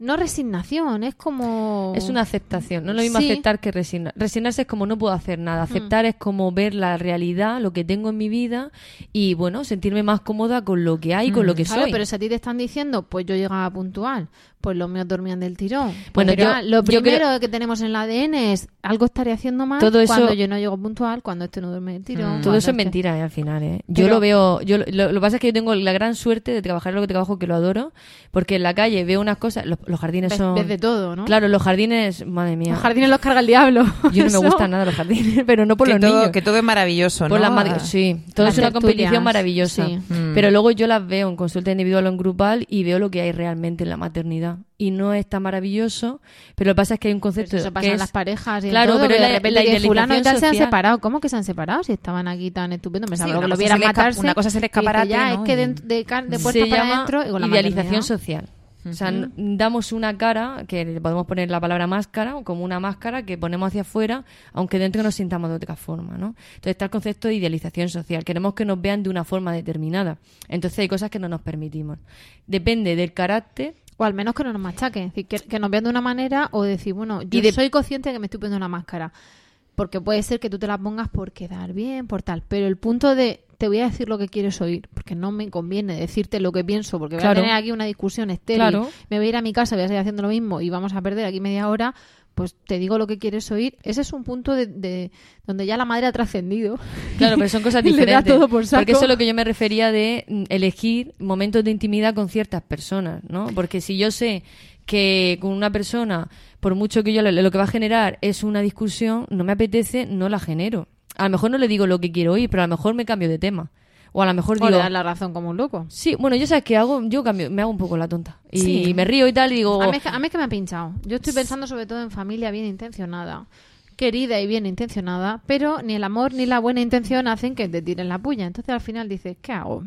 No resignación, es como...
Es una aceptación, no es lo mismo
Sí.
aceptar que resignar. Resignarse es como no puedo hacer nada, aceptar es como ver la realidad, lo que tengo en mi vida y bueno, sentirme más cómoda con lo que hay, con lo que
Claro,
soy.
pero si a ti te están diciendo, pues yo llegaba puntual, pues los míos dormían del tirón.
Bueno, yo-
lo
yo
primero
creo-
que tenemos en el ADN es algo estaré haciendo mal
Todo eso-
cuando yo no llego puntual, cuando este no duerme del tirón.
Todo
cuando
eso es
este-
mentira, eh, al final. ¿eh? Yo
Pero-
lo veo. Yo, lo, lo que pasa es que yo tengo la gran suerte de trabajar en lo que trabajo, que lo adoro, porque en la calle veo unas cosas. Los, los jardines son.
ves de todo, ¿no?
Claro, los jardines, madre mía.
Los jardines los carga el diablo. <laughs>
Yo no me gustan nada los jardines, <laughs> pero no por
que
los
todo,
niños.
Que todo es maravilloso,
Por
¿no?
las mad- sí, todo
Las
es una
tertulias,
competición maravillosa.
sí.
Mm.
Pero luego yo las veo en consulta individual o en grupal y veo lo que hay realmente en la maternidad. Y no es tan maravilloso, pero lo que pasa es que hay un concepto
Eso pasa
que
en
es-
las parejas y en
Claro,
todo,
pero
que
la-
de repente
la
que fulano y tal se han
social.
separado. ¿Cómo que se han separado? Si estaban aquí tan estupendos. Pensaba
Sí,
que lo vieran matarse.
una cosa es el escaparate,
ya,
¿no?
es que de, de, de puerta para adentro y con la
idealización social. O sea, damos una cara, que le podemos poner la palabra máscara, como una máscara que ponemos hacia afuera, aunque dentro nos sintamos de otra forma, ¿no? Entonces está el concepto de idealización social. Queremos que nos vean de una forma determinada. Entonces hay cosas que no nos permitimos. Depende del carácter
O al menos que no nos machaquen, que, que nos vean de una manera o decir, bueno, yo
Y de-
soy consciente de que me estoy poniendo una máscara. Porque puede ser que tú te la pongas por quedar bien, por tal. Pero el punto de te voy a decir lo que quieres oír, porque no me conviene decirte lo que pienso, porque voy
Claro.
a tener aquí una discusión estéril.
Claro.
Me voy a ir a mi casa, voy a seguir haciendo lo mismo y vamos a perder aquí media hora. Pues te digo lo que quieres oír. Ese es un punto de, de- donde ya la madre ha trascendido.
Claro, pero son cosas
Y <laughs> le da
diferentes.
todo por saco.
Porque eso es lo que yo me refería de mm, elegir momentos de intimidad con ciertas personas, ¿no? Porque si yo sé que con una persona, por mucho que yo le- lo que va a generar es una discusión, no me apetece, no la genero. A lo mejor no le digo lo que quiero oír, pero a lo mejor me cambio de tema. O a lo mejor
O le
digo,
das la razón como un loco.
sí, bueno, yo sabes qué hago, yo cambio, me hago un poco la tonta. Y
Sí.
me río y tal, y digo,
A mí, es que, a mí es que me ha pinchado. Yo estoy pensando sobre todo en familia bien intencionada, querida y bien intencionada, pero ni el amor ni la buena intención hacen que te tiren la puya. Entonces al final dices, ¿qué hago?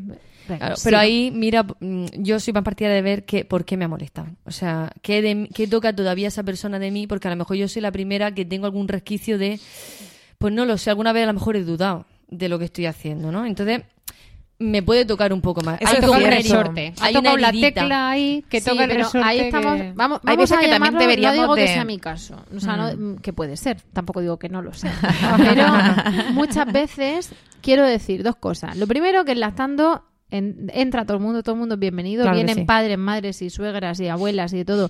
Claro, pero ahí, mira, mm, yo soy más partidaria de ver que, por qué me ha molestado. O sea, ¿qué, de, qué toca todavía esa persona de mí, porque a lo mejor yo soy la primera que tengo algún resquicio de, pues no lo sé, alguna vez a lo mejor he dudado de lo que estoy haciendo, ¿no? Entonces, me puede tocar un poco más.
Eso
Hay
un resorte.
hay una
la tecla ahí que
Sí,
toca el
pero
resorte.
ahí estamos.
que-
Vamos,
Hay veces que también
llamarlo-
deberíamos
No digo que sea mi caso. O sea, no-
Mm.
que puede ser. Tampoco digo que no lo sea. <laughs> Pero muchas veces quiero decir dos cosas. Lo primero, que en lactando en- entra todo el mundo, todo el mundo es bienvenido.
Claro
Vienen
sí.
padres, madres y suegras y abuelas y de todo.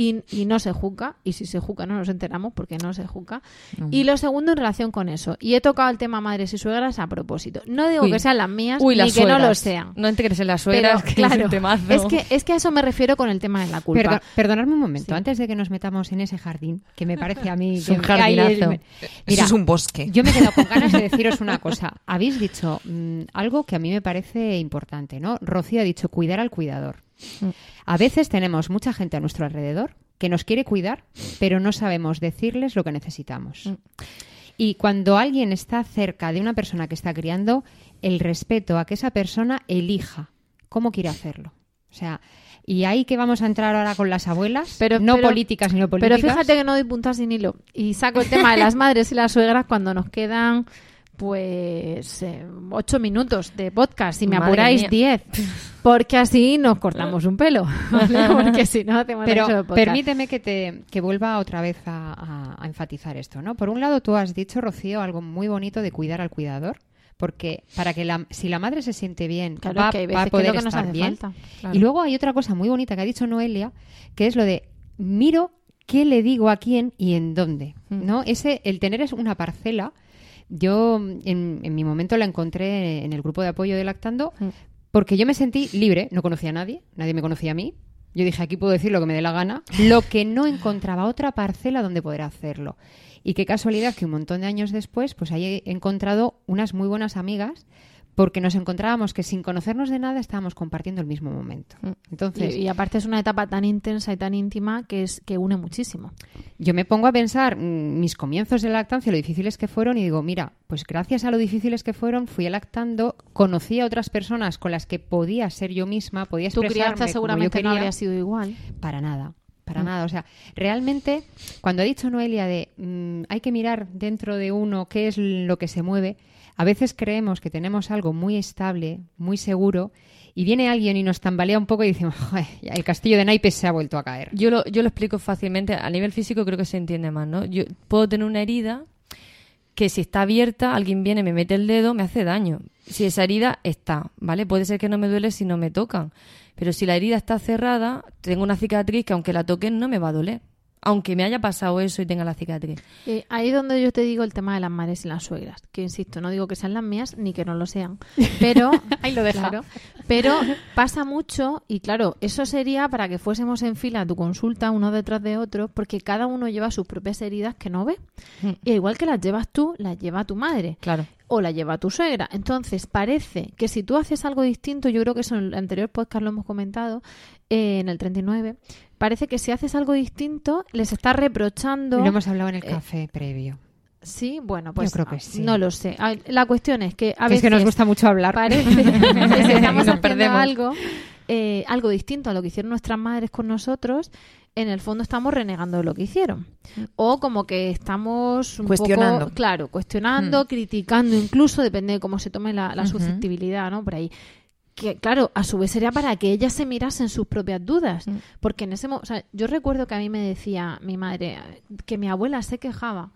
Y, y no se juzga, y si se juzga no nos enteramos porque no se juzga. Y lo segundo en relación con eso, y he tocado el tema madres y suegras a propósito. No digo
Uy.
que sean las mías,
Uy,
ni que no lo sean.
No entres en las suegras,
Pero,
que es
claro,
un temazo.
es que, es que a eso me refiero con el tema de la culpa.
Perdo- perdonadme un momento,
Sí.
antes de que nos metamos en ese jardín, que me parece a mí <laughs>
Es un jardinazo.
me-
Eso
Mira,
es un bosque.
Yo me he quedado con <laughs> ganas de deciros una cosa. Habéis dicho mm, algo que a mí me parece importante, ¿no? Rocío ha dicho cuidar al cuidador. A veces tenemos mucha gente a nuestro alrededor que nos quiere cuidar, pero no sabemos decirles lo que necesitamos. Y cuando alguien está cerca de una persona que está criando, el respeto a que esa persona elija cómo quiere hacerlo. O sea, y ahí que vamos a entrar ahora con las abuelas,
Pero-
no
pero-
políticas sino políticas.
Pero fíjate que no doy puntas sin hilo. Y saco el tema de las madres y las suegras cuando nos quedan, pues, eh, ocho minutos de podcast. Si me
Madre
apuráis,
mía.
diez. <laughs> Porque así nos cortamos un pelo. <laughs> ¿vale? Porque si no, hacemos
Pero
de
permíteme que te que vuelva otra vez a, a- a enfatizar esto, ¿no? Por un lado, tú has dicho, Rocío, algo muy bonito de cuidar al cuidador, porque para que la, si la madre se siente bien,
Claro,
va,
que hay
va a
veces
poder
que nos
estar bien.
falta. Claro.
Y luego hay otra cosa muy bonita que ha dicho Noelia, que es lo de miro qué le digo a quién y en dónde,
Mm.
¿no? Ese el tener es una parcela. Yo en, en mi momento la encontré en el grupo de apoyo de Lactando
Mm.
porque yo me sentí libre, no conocía a nadie, nadie me conocía a mí. Yo dije, aquí puedo decir lo que me dé la gana. Lo que no encontraba otra parcela donde poder hacerlo. Y qué casualidad que un montón de años después, pues ahí he encontrado unas muy buenas amigas porque nos encontrábamos que sin conocernos de nada estábamos compartiendo el mismo momento. Entonces,
y, y aparte es una etapa tan intensa y tan íntima que es que une muchísimo.
yo me pongo a pensar mm, mis comienzos de lactancia, lo difíciles que fueron, y digo, mira, pues gracias a lo difíciles que fueron, fui lactando, conocí a otras personas con las que podía ser yo misma, podía
Tu
expresarme
crianza
como yo
seguramente no
quería.
habría sido igual.
Para nada, para
Mm.
nada. O sea, realmente, cuando ha dicho Noelia de mm, hay que mirar dentro de uno qué es lo que se mueve, a veces creemos que tenemos algo muy estable, muy seguro, y viene alguien y nos tambalea un poco y decimos, <laughs> "Joder, ya el castillo de naipes se ha vuelto a caer.
Yo lo, yo lo explico fácilmente. A nivel físico creo que se entiende más, ¿no? Yo puedo tener una herida que si está abierta, alguien viene, me mete el dedo, me hace daño. Si esa herida está, ¿vale? Puede ser que no me duele si no me tocan. Pero si la herida está cerrada, tengo una cicatriz que aunque la toquen no me va a doler. Aunque me haya pasado eso y tenga la cicatriz.
Eh, ahí es donde yo te digo el tema de las madres y las suegras, que insisto, no digo que sean las mías ni que no lo sean, pero <laughs>
Ahí lo deja.
Claro, pero pasa mucho y claro, eso sería para que fuésemos en fila a tu consulta uno detrás de otro, porque cada uno lleva sus propias heridas que no ve. Y igual que las llevas tú, las lleva tu madre.
Claro.
O la lleva tu suegra. Entonces, parece que si tú haces algo distinto, yo creo que eso en el anterior podcast lo hemos comentado, eh, en el 39, parece que si haces algo distinto, les estás reprochando.
Lo hemos hablado en el
eh,
café previo.
Sí, bueno, pues
creo que
ah,
sí.
no lo sé. A- La cuestión es que a
Que es
veces
que nos gusta mucho hablar.
parece que si estamos <laughs> haciendo algo eh, algo distinto a lo que hicieron nuestras madres con nosotros, en el fondo estamos renegando de lo que hicieron. O como que estamos un
Cuestionando.
poco, claro, cuestionando, criticando incluso, depende de cómo se tome la, la susceptibilidad, ¿no? Por ahí. Que, claro, a su vez sería para que ellas se mirasen sus propias dudas. Porque en ese momento, o sea, yo recuerdo que a mí me decía mi madre que mi abuela se quejaba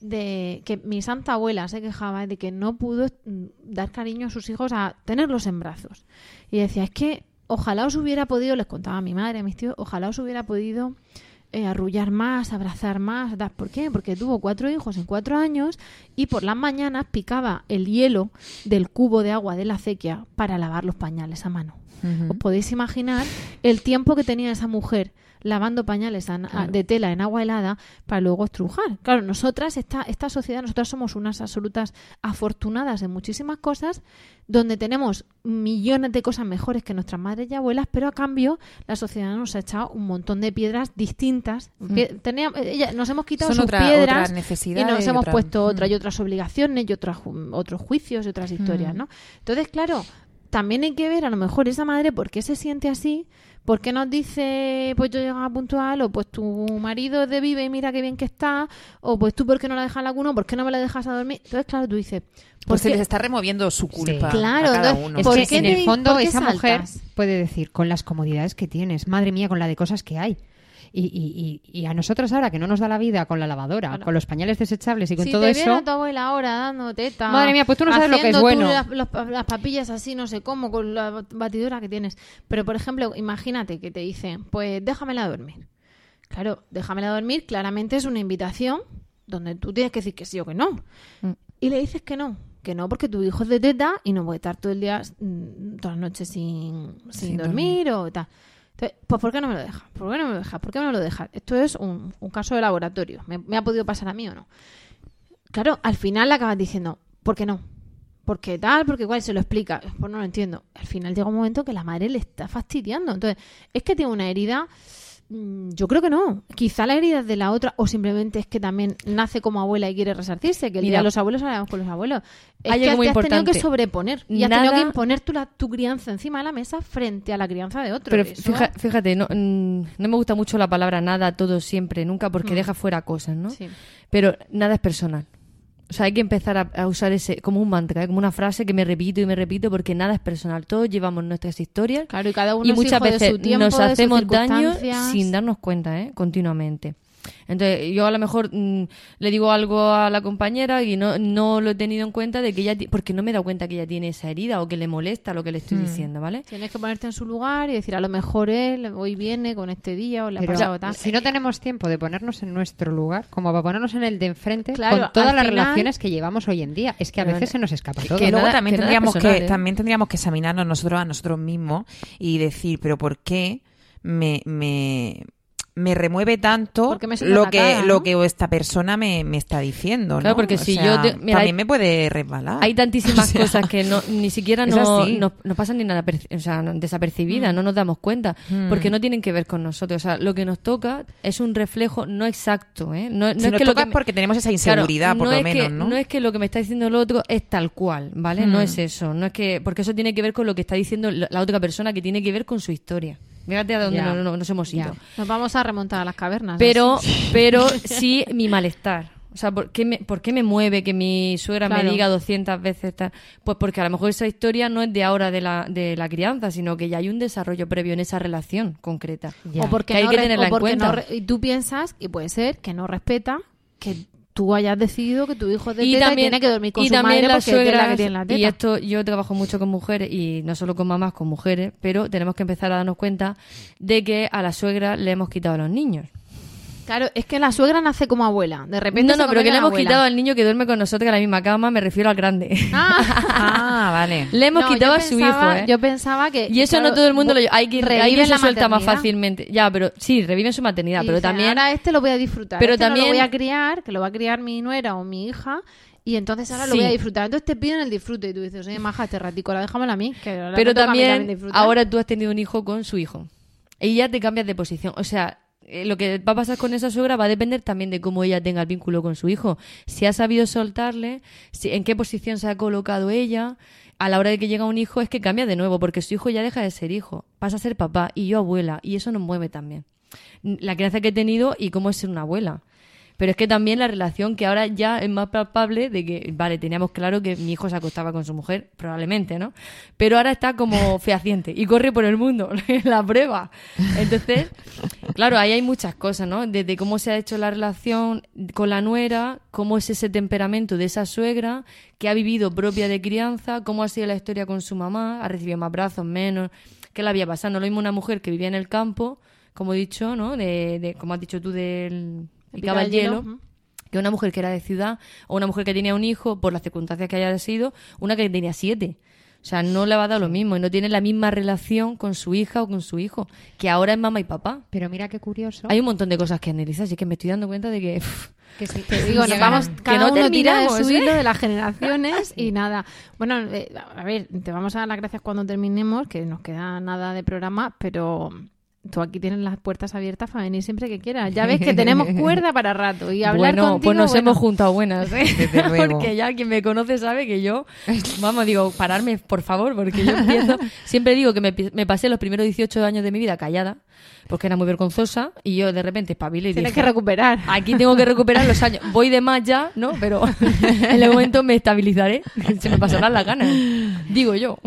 de que mi santa abuela se quejaba de que no pudo mm, dar cariño a sus hijos a tenerlos en brazos. Y decía, es que ojalá os hubiera podido, les contaba a mi madre, a mis tíos, ojalá os hubiera podido eh, arrullar más, abrazar más. ¿Por qué? Porque tuvo cuatro hijos en cuatro años y por las mañanas picaba el hielo del cubo de agua de la acequia para lavar los pañales a mano. ¿Os podéis imaginar el tiempo que tenía esa mujer lavando pañales a- a- de tela en agua helada para luego estrujar? Claro, nosotras, esta, esta sociedad, nosotras somos unas absolutas afortunadas en muchísimas cosas, donde tenemos millones de cosas mejores que nuestras madres y abuelas, pero a cambio la sociedad nos ha echado un montón de piedras distintas. Pie- teníamos- ella- nos hemos quitado
Mm. Son
sus
otra-
piedras
otras
y nos hemos
otra-
puesto otras
Mm.
y otras obligaciones y otras, otros juicios y otras historias,
Mm.
¿no? Entonces, claro, también hay que ver a lo mejor esa madre por qué se siente así, por qué nos dice, pues yo llegaba puntual, o pues tu marido de vive y mira qué bien que está, o pues tú por qué no la dejas a la cuna, por qué no me la dejas a dormir. Entonces, claro, tú dices, ¿por
Pues se les está removiendo su culpa
Claro,
a cada
entonces,
uno.
Es
¿Por
que
qué
en el fondo esa mujer puede decir, con las comodidades que tienes, madre mía, con la de cosas que hay. Y, y- y- a nosotros ahora, que no nos da la vida con la lavadora, con los pañales desechables y con
si
todo
te
eso...
tu abuela ahora dando teta.
Madre mía, pues tú no sabes lo que es bueno.
Las, papillas así, no sé cómo, con la batidora que tienes. Pero, por ejemplo, imagínate que te dicen, pues déjamela dormir. Claro, déjamela dormir, claramente es una invitación donde tú tienes que decir que sí o que no.
Mm.
Y le dices que no. Que no, porque tu hijo es de teta y no puede estar todo el día, mm, todas las noches sin, sin,
Sin
dormir, o tal. Entonces, pues ¿por qué no me lo dejas? ¿Por qué no me lo dejas? ¿Por qué no me lo dejas? Esto es un, caso de laboratorio. ¿Me, ha podido pasar a mí o no? Claro, al final le acabas diciendo, ¿por qué no? ¿Por qué tal? Porque igual se lo explica. Pues no lo entiendo. Al final llega un momento que la madre le está fastidiando. Entonces, es que tiene una herida. Mm, Yo creo que no. Quizá la herida de la otra, o simplemente es que también nace como abuela y quiere resarcirse. Que el día de los abuelos hablamos con los abuelos. Es
hay
que
algo muy
te has tenido que
importante.
sobreponer y has tenido
Nada-
que imponer tu, la- tu crianza encima de la mesa frente a la crianza de otro.
Pero
Eso-
fija- fíjate, no, mm, no me gusta mucho la palabra nada, todo, siempre, nunca, porque
Mm.
deja fuera cosas, ¿no?
Sí.
Pero nada es personal. O sea, hay que empezar a, a usar ese como un mantra, ¿eh? como una frase que me repito y me repito porque nada es personal. Todos llevamos nuestras historias
Claro, y cada uno
y
es
muchas
hijo de
veces
su tiempo,
nos hacemos daño sin darnos cuenta, ¿eh? Continuamente. Entonces, yo a lo mejor mm, le digo algo a la compañera y no, no lo he tenido en cuenta de que ella, porque no me he dado cuenta que ella tiene esa herida o que le molesta lo que le estoy
Mm.
diciendo, ¿vale?
Tienes que ponerte en su lugar y decir, a lo mejor él hoy viene con este día o le ha pasado tal.
si no tenemos tiempo de ponernos en nuestro lugar, como para ponernos en el de enfrente,
Claro,
con todas las
final-
relaciones que llevamos hoy en día, es que a veces se nos escapa
que-
todo.
que luego
nada-
también
que
tendríamos
personal,
que
¿eh?
también tendríamos que examinarnos nosotros a nosotros mismos y decir pero por qué me me me remueve tanto
¿Por qué me siento
lo que lo
no?
que esta persona me, me está diciendo
Claro,
¿no?
porque
O
si
sea,
yo te- mira,
también
hay-
me puede resbalar
Hay tantísimas <laughs>
O sea,
cosas que no, ni siquiera no, no, no pasan ni nada o sea, no- desapercibidas, no nos damos cuenta,
Mm.
porque no tienen que ver con nosotros. O sea, lo que nos toca es un reflejo no exacto, ¿eh? No, no
Si
es
nos
que lo
toca
que
es porque tenemos esa inseguridad, por
no
lo menos,
que,
¿no?
es que lo que me está diciendo el otro es tal cual, ¿vale? No
Mm.
es eso, no es que porque eso tiene que ver con lo que está diciendo la otra persona, que tiene que ver con su historia. Fíjate a dónde no- no- nos hemos ido.
Nos vamos a remontar a las cavernas.
Pero, pero sí mi malestar. O sea, ¿por qué, me, ¿por qué me mueve que mi suegra me diga 200 veces tal? Pues porque a lo mejor esa historia no es de ahora de la, de la crianza, sino que ya hay un desarrollo previo en esa relación concreta.
O porque,
que hay
no
que tenerla
o
en cuenta.
no y tú piensas, y puede ser, que no respeta que tú hayas decidido que tu hijo es de
y
teta
también,
y tiene que dormir con
y
su
también
madre porque es la que
suegras,
tiene la teta.
y esto yo trabajo mucho con mujeres y no solo con mamás, con mujeres, pero tenemos que empezar a darnos cuenta de que a la suegra le hemos quitado a los niños.
Claro, es que la suegra nace como abuela. De repente
No,
se
no, pero que le hemos
abuela.
quitado al niño que duerme con nosotros en la misma cama, me refiero al grande.
ah <laughs> vale
Le hemos
No,
quitado a su
pensaba-
hijo, ¿eh?
Yo pensaba que...
Y eso
claro,
no todo el mundo lo Hay que,
reviven la
suelta más fácilmente. Ya, pero sí, reviven su maternidad,
Y
pero
dicen,
también.
Ahora este lo voy a disfrutar.
Pero
este no
también-
lo voy a criar, que lo va a criar mi nuera o mi hija. Y entonces ahora lo voy a disfrutar. Entonces te piden el disfrute. Y tú dices, oye, maja, este ratico, la déjamela a mí. Que ahora
Pero
a mí
también, ahora tú has tenido un hijo con su hijo. Y ya te cambias de posición. O sea, eh, lo que va a pasar con esa suegra va a depender también de cómo ella tenga el vínculo con su hijo. Si ha sabido soltarle, si, en qué posición se ha colocado ella, a la hora de que llega un hijo es que cambia de nuevo, porque su hijo ya deja de ser hijo, pasa a ser papá y yo abuela, y eso nos mueve también. La crianza que he tenido y cómo es ser una abuela. Pero es que también la relación que ahora ya es más palpable de que, vale, teníamos claro que mi hijo se acostaba con su mujer, probablemente, ¿no? Pero ahora está como <laughs> fehaciente y corre por el mundo, <laughs> la prueba. Entonces, claro, ahí hay muchas cosas, ¿no? Desde cómo se ha hecho la relación con la nuera, cómo es ese temperamento de esa suegra que ha vivido propia de crianza, cómo ha sido la historia con su mamá, ha recibido más brazos, menos, qué le había pasado. No lo mismo una mujer que vivía en el campo, como he dicho, ¿no? De, de como has dicho tú, del picaba el hielo, que una mujer que era de ciudad o una mujer que tenía un hijo, por las circunstancias que haya sido, una que tenía siete. O sea, no le va a dar lo mismo y no tiene la misma relación con su hija o con su hijo, que ahora es mamá y papá.
Pero mira qué curioso.
Hay un montón de cosas que analizar, así que me estoy dando cuenta de que...
Que sí,
Te digo, nos vamos,
que
cada
no
uno tira de su
¿eh?
hilo de las generaciones <laughs> y nada. Bueno, eh, a ver, te vamos a dar las gracias cuando terminemos, que nos queda nada de programa, pero tú aquí tienes las puertas abiertas para venir siempre que quieras. Ya ves que tenemos <laughs> cuerda para rato y hablar
bueno,
contigo,
pues nos
bueno.
hemos juntado buenas, <laughs> ¿eh? <laughs> Porque ya quien me conoce sabe que yo, vamos, digo, pararme, por favor, porque yo empiezo, siempre digo que me, me pasé los primeros 18 años de mi vida callada, porque era muy vergonzosa, y yo de repente espabilé y
Tienes
dije,
que recuperar.
aquí tengo que recuperar los años, voy de más ya, ¿no? Pero en el momento me estabilizaré, se me pasarán las ganas, digo yo.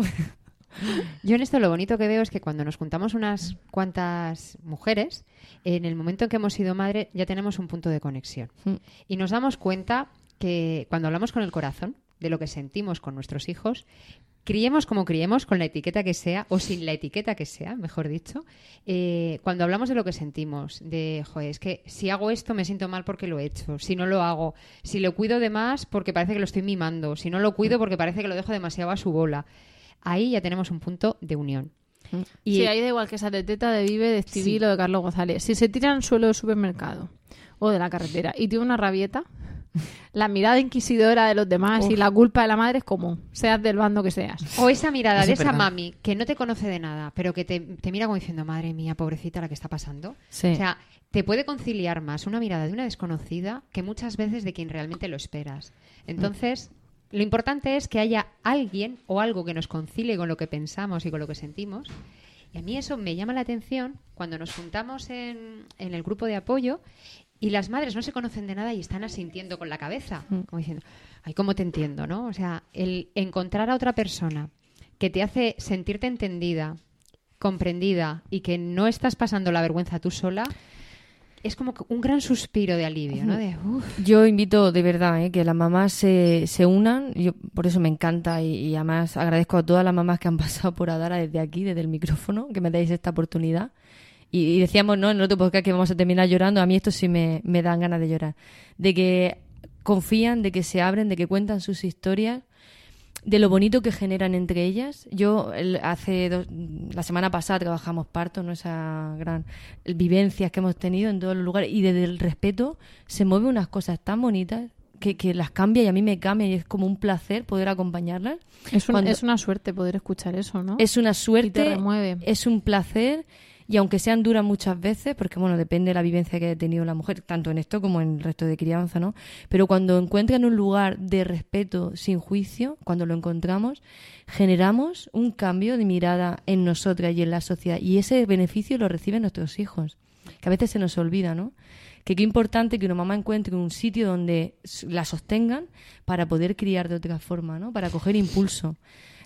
Yo en esto lo bonito que veo es que cuando nos juntamos unas cuantas mujeres, en el momento en que hemos sido madre ya tenemos un punto de conexión.
Mm.
Y nos damos cuenta que cuando hablamos con el corazón de lo que sentimos con nuestros hijos, criemos como criemos, con la etiqueta que sea, o sin la etiqueta que sea, mejor dicho, eh, cuando hablamos de lo que sentimos, de, joder, es que si hago esto me siento mal porque lo he hecho, si no lo hago, si lo cuido de más porque parece que lo estoy mimando, si no lo cuido porque parece que lo dejo demasiado a su bola, ahí ya tenemos un punto de unión. Y
Sí, ahí da igual que esa de Teta, de Vive, de Estivil o de Carlos González. Si se tira al suelo del supermercado o de la carretera y tiene una rabieta, la mirada inquisidora de los demás y la culpa de la madre es común, seas del bando que seas.
O esa mirada de
es
esa mami que no te conoce de nada, pero que te, te mira como diciendo, madre mía, pobrecita la que está pasando.
Sí.
O sea, te puede conciliar más una mirada de una desconocida que muchas veces de quien realmente lo esperas. Entonces, lo importante es que haya alguien o algo que nos concilie con lo que pensamos y con lo que sentimos. Y a mí eso me llama la atención cuando nos juntamos en, en el grupo de apoyo y las madres no se conocen de nada y están asintiendo con la cabeza, como diciendo, ay, cómo te entiendo, ¿no? O sea, el encontrar a otra persona que te hace sentirte entendida, comprendida y que no estás pasando la vergüenza tú sola, es como un gran suspiro de alivio, ¿no? De, "Uf".
Yo invito de verdad ¿eh? que las mamás se, se unan, yo por eso me encanta y, y además agradezco a todas las mamás que han <laughs> pasado por Adara desde aquí, desde el micrófono, que me dais esta oportunidad. Y, y decíamos, ¿no? En el otro podcast que vamos a terminar llorando, a mí esto sí me, me dan ganas de llorar. De que confían, de que se abren, de que cuentan sus historias, de lo bonito que generan entre ellas. Yo el- hace dos- la semana pasada trabajamos parto, ¿no? Esa gran vivencias que hemos tenido en todos los lugares y desde el respeto se mueven unas cosas tan bonitas que, que las cambia y a mí me cambia y es como un placer poder acompañarlas.
Es, un-
Cuando-
es una suerte poder escuchar eso, ¿no?
es una
Y te
suerte,
remueve.
es un placer y aunque sean duras muchas veces, porque bueno, depende de la vivencia que haya tenido la mujer, tanto en esto como en el resto de crianza, ¿no? Pero cuando encuentran un lugar de respeto sin juicio, cuando lo encontramos, generamos un cambio de mirada en nosotras y en la sociedad y ese beneficio lo reciben nuestros hijos, que a veces se nos olvida, ¿no? Que qué importante que una mamá encuentre un sitio donde la sostengan para poder criar de otra forma, ¿no? Para coger impulso.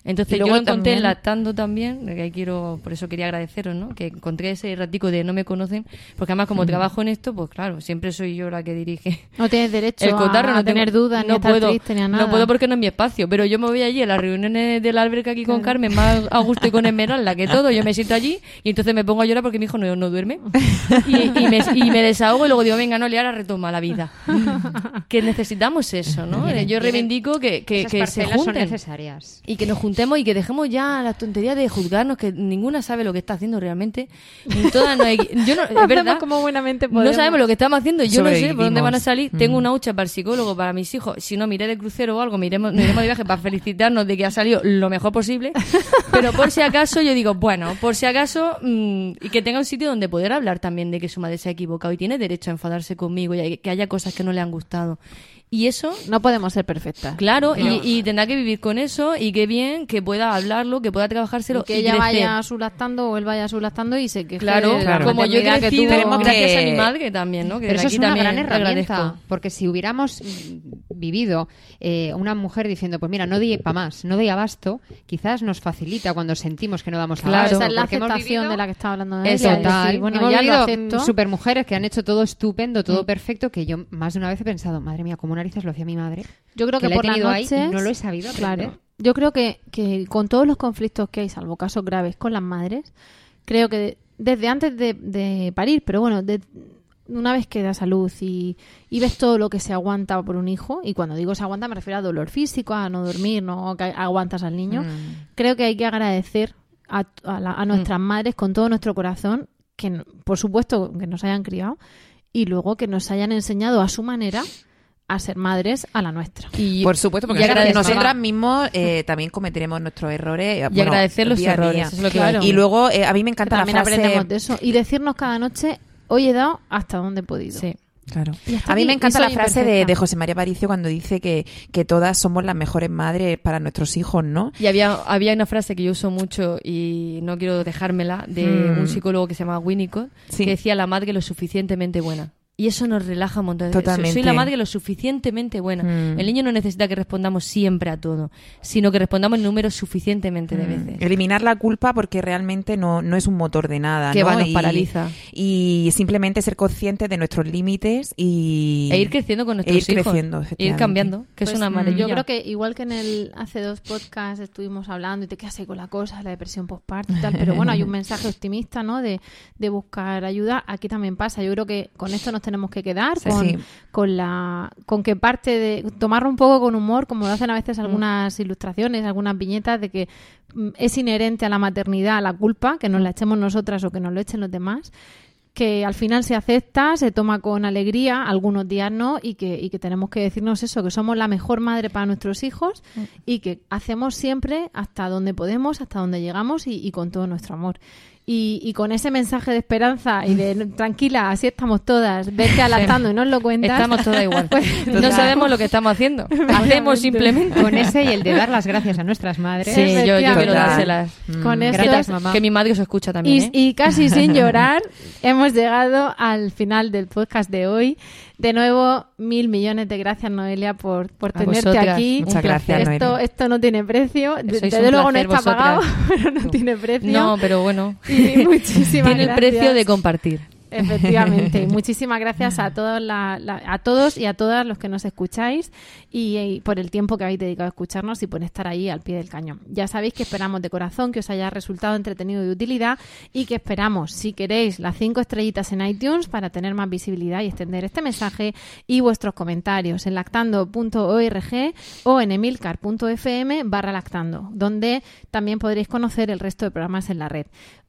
Entonces yo lo encontré
también-
también, que quiero, por eso quería agradeceros, ¿no? Que encontré ese ratico de no me conocen, porque además como trabajo en esto, pues claro, siempre soy yo la que dirige
No tienes derecho
el cotarro,
a,
no
tener
tengo-
dudas, ni
no
estar
puedo,
triste, ni a nada.
No puedo porque no es mi espacio, pero yo me voy allí a las reuniones del alberca aquí con Carmen, más a gusto y con Esmeralda que todo, yo me <laughs> siento allí y entonces me pongo a llorar porque mi hijo no, no duerme <laughs> y, y me, y me desahogo y luego digo, venga, no, ahora retoma la vida. <laughs> que necesitamos eso, ¿no? Yo reivindico que, que,
esas
que se
parcelas son
junten.
necesarias.
Y que nos juntemos y que dejemos ya la tontería de juzgarnos, que ninguna sabe lo que está haciendo realmente. Ni todas nos equi- Yo no, <laughs> es verdad.
como buenamente
No
podemos.
sabemos lo que estamos haciendo. Yo no sé por dónde van a salir.
Mm.
Tengo una hucha para el psicólogo, para mis hijos. Si no, miré de crucero o algo, miremos, nos iremos de viaje para felicitarnos de que ha salido lo mejor posible. Pero por si acaso, yo digo, bueno, por si acaso, mm, y que tenga un sitio donde poder hablar también de que su madre se ha equivocado y tiene derecho a enfadarse conmigo y que haya cosas que no le han gustado. Y eso,
No podemos ser perfectas.
claro, y, y tendrá que vivir con eso y qué bien que pueda hablarlo, que pueda trabajárselo
Y que
y
ella
crecer.
vaya sulactando o él vaya sulactando y se queje
Claro,
de la
como yo he
maternidad que
crecido
tuvo.
gracias a
que-
mi madre también, ¿no? Que
Pero eso es una
también
gran herramienta,
agradezco.
porque si hubiéramos vivido eh, una mujer diciendo, pues mira, no doy para más, no doy abasto, quizás nos facilita cuando sentimos que no damos
Claro,
abasto.
esa es la aceptación de la que estaba hablando de
Es
ella,
total.
decir, bueno,
hemos
ya lo
vivido
acepto.
supermujeres que han hecho todo estupendo, todo
Mm.
perfecto, que yo más de una vez he pensado, madre mía, cómo lo hacía mi madre.
Yo creo que,
la
por
ahí
noches,
y no lo he sabido aprender.
Claro. Yo creo que, que con todos los conflictos que hay, salvo casos graves con las madres, creo que desde antes de, de parir, pero bueno, de- una vez que das a luz y, y ves todo lo que se aguanta por un hijo, y cuando digo se aguanta me refiero a dolor físico, a no dormir, no que aguantas al niño,
Mm.
creo que hay que agradecer a, a la- a nuestras madres con todo nuestro corazón, que por supuesto que nos hayan criado, y luego que nos hayan enseñado a su manera a ser madres a la nuestra.
Y,
Por supuesto, porque nosotras- nosotras mismos eh, también cometeremos nuestros errores. eh,
Y agradecer los errores,
día.
eso es lo que iba a
Claro.
decir.
Y luego, eh, a mí me encanta la
también
frase...
aprendemos de eso. Y decirnos cada noche, hoy he dado hasta donde he podido.
Sí.
Claro. A mí
aquí,
me encanta la frase de, José María Paricio cuando dice que, que todas somos las mejores madres para nuestros hijos, ¿no?
Y había, había una frase que yo uso mucho y no quiero dejármela de
Mm.
un psicólogo que se llama Winnicott,
Sí.
que decía la madre lo suficientemente buena. Y eso nos relaja un montón.
Totalmente.
Soy la madre lo suficientemente buena.
Mm.
El niño no necesita que respondamos siempre a todo, sino que respondamos el número suficientemente
Mm.
de veces.
Eliminar la culpa porque realmente no, no es un motor de nada,
Que
¿no?
va, nos
Y-
paraliza.
Y simplemente ser conscientes de nuestros límites y...
E ir creciendo con
e
nuestros
ir
hijos.
creciendo,
E ir cambiando, que es
Pues,
una
mm,
maravilla.
Yo creo que igual que en el hace dos podcasts estuvimos hablando y te quedas ahí con la cosa, la depresión postparto y tal, pero bueno, hay un <laughs> mensaje optimista, ¿no? De, de buscar ayuda. Aquí también pasa. Yo creo que con esto nos tenemos que quedar,
Sí,
con,
sí.
con la con que parte de tomarlo un poco con humor, como lo hacen a
Mm.
veces algunas ilustraciones, algunas viñetas de que mm, es inherente a la maternidad la culpa, que nos
Mm.
la echemos nosotras o que nos lo echen los demás que al final se acepta, se toma con alegría, algunos días no, y que, y que tenemos que decirnos eso, que somos la mejor madre para nuestros hijos
Mm.
y que hacemos siempre hasta donde podemos, hasta donde llegamos y, y con todo nuestro amor. Y, y con ese mensaje de esperanza y de tranquila, así estamos todas, vete alactando y nos lo cuentas.
Estamos todas igual. <laughs>
Pues,
no sabemos lo que estamos haciendo. Hacemos simplemente.
Con ese y el de dar las gracias a nuestras madres.
Sí, yo, yo quiero dárselas.
Con
Mm.
esto-
Gracias, mamá. Que mi madre os escucha también.
Y,
¿eh?
y casi sin <laughs> llorar, hemos llegado al final del podcast de hoy. De nuevo, mil millones de gracias, Noelia, por, por
A
tenerte
vosotras.
aquí.
Muchas gracias,
esto, esto no tiene precio.
Sois
Desde luego no está
vosotras.
pagado, <laughs> pero no tiene precio.
No, pero bueno.
Y muchísimas <laughs>
Tiene el precio de compartir.
Efectivamente. <laughs> Muchísimas gracias a todos, la- la- a todos y a todas los que nos escucháis y, y por el tiempo que habéis dedicado a escucharnos y por estar ahí al pie del cañón. Ya sabéis que esperamos de corazón que os haya resultado entretenido y de utilidad y que esperamos, si queréis, las cinco estrellitas en iTunes para tener más visibilidad y extender este mensaje y vuestros comentarios en lactando.org o en emilcar.fm barra lactando, donde también podréis conocer el resto de programas en la red.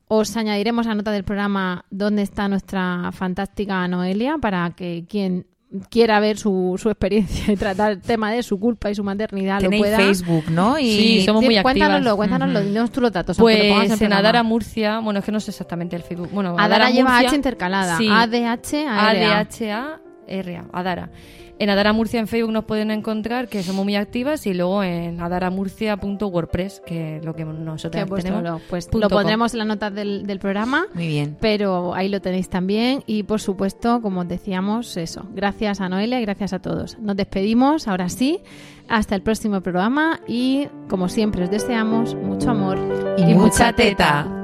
Os añadiremos a nota del programa dónde está nuestra fantástica Noelia para que quien quiera ver su, su experiencia y tratar el tema de su culpa y su maternidad lo pueda.
Facebook, ¿no? Y
Sí, somos muy activas.
Cuéntanoslo, cuéntanoslo, dinos tú los datos. aunque lo pongas
Pues en. Adara Murcia, bueno, es que no sé exactamente el Facebook. Bueno,
Adara lleva
Murcia,
H intercalada.
Sí.
ADH, ARA.
ADHA-RA, Adara. En Adara Murcia en Facebook nos pueden encontrar que somos muy activas y luego en adaramurcia.wordpress, que es lo que nosotros tenemos.
Pues lo
com.
pondremos en las notas del, del programa.
Muy bien.
Pero ahí lo tenéis también. Y por supuesto, como os decíamos, eso. Gracias a Noelia y gracias a todos. Nos despedimos, ahora sí. Hasta el próximo programa. Y como siempre, os deseamos mucho amor
Y mucha teta.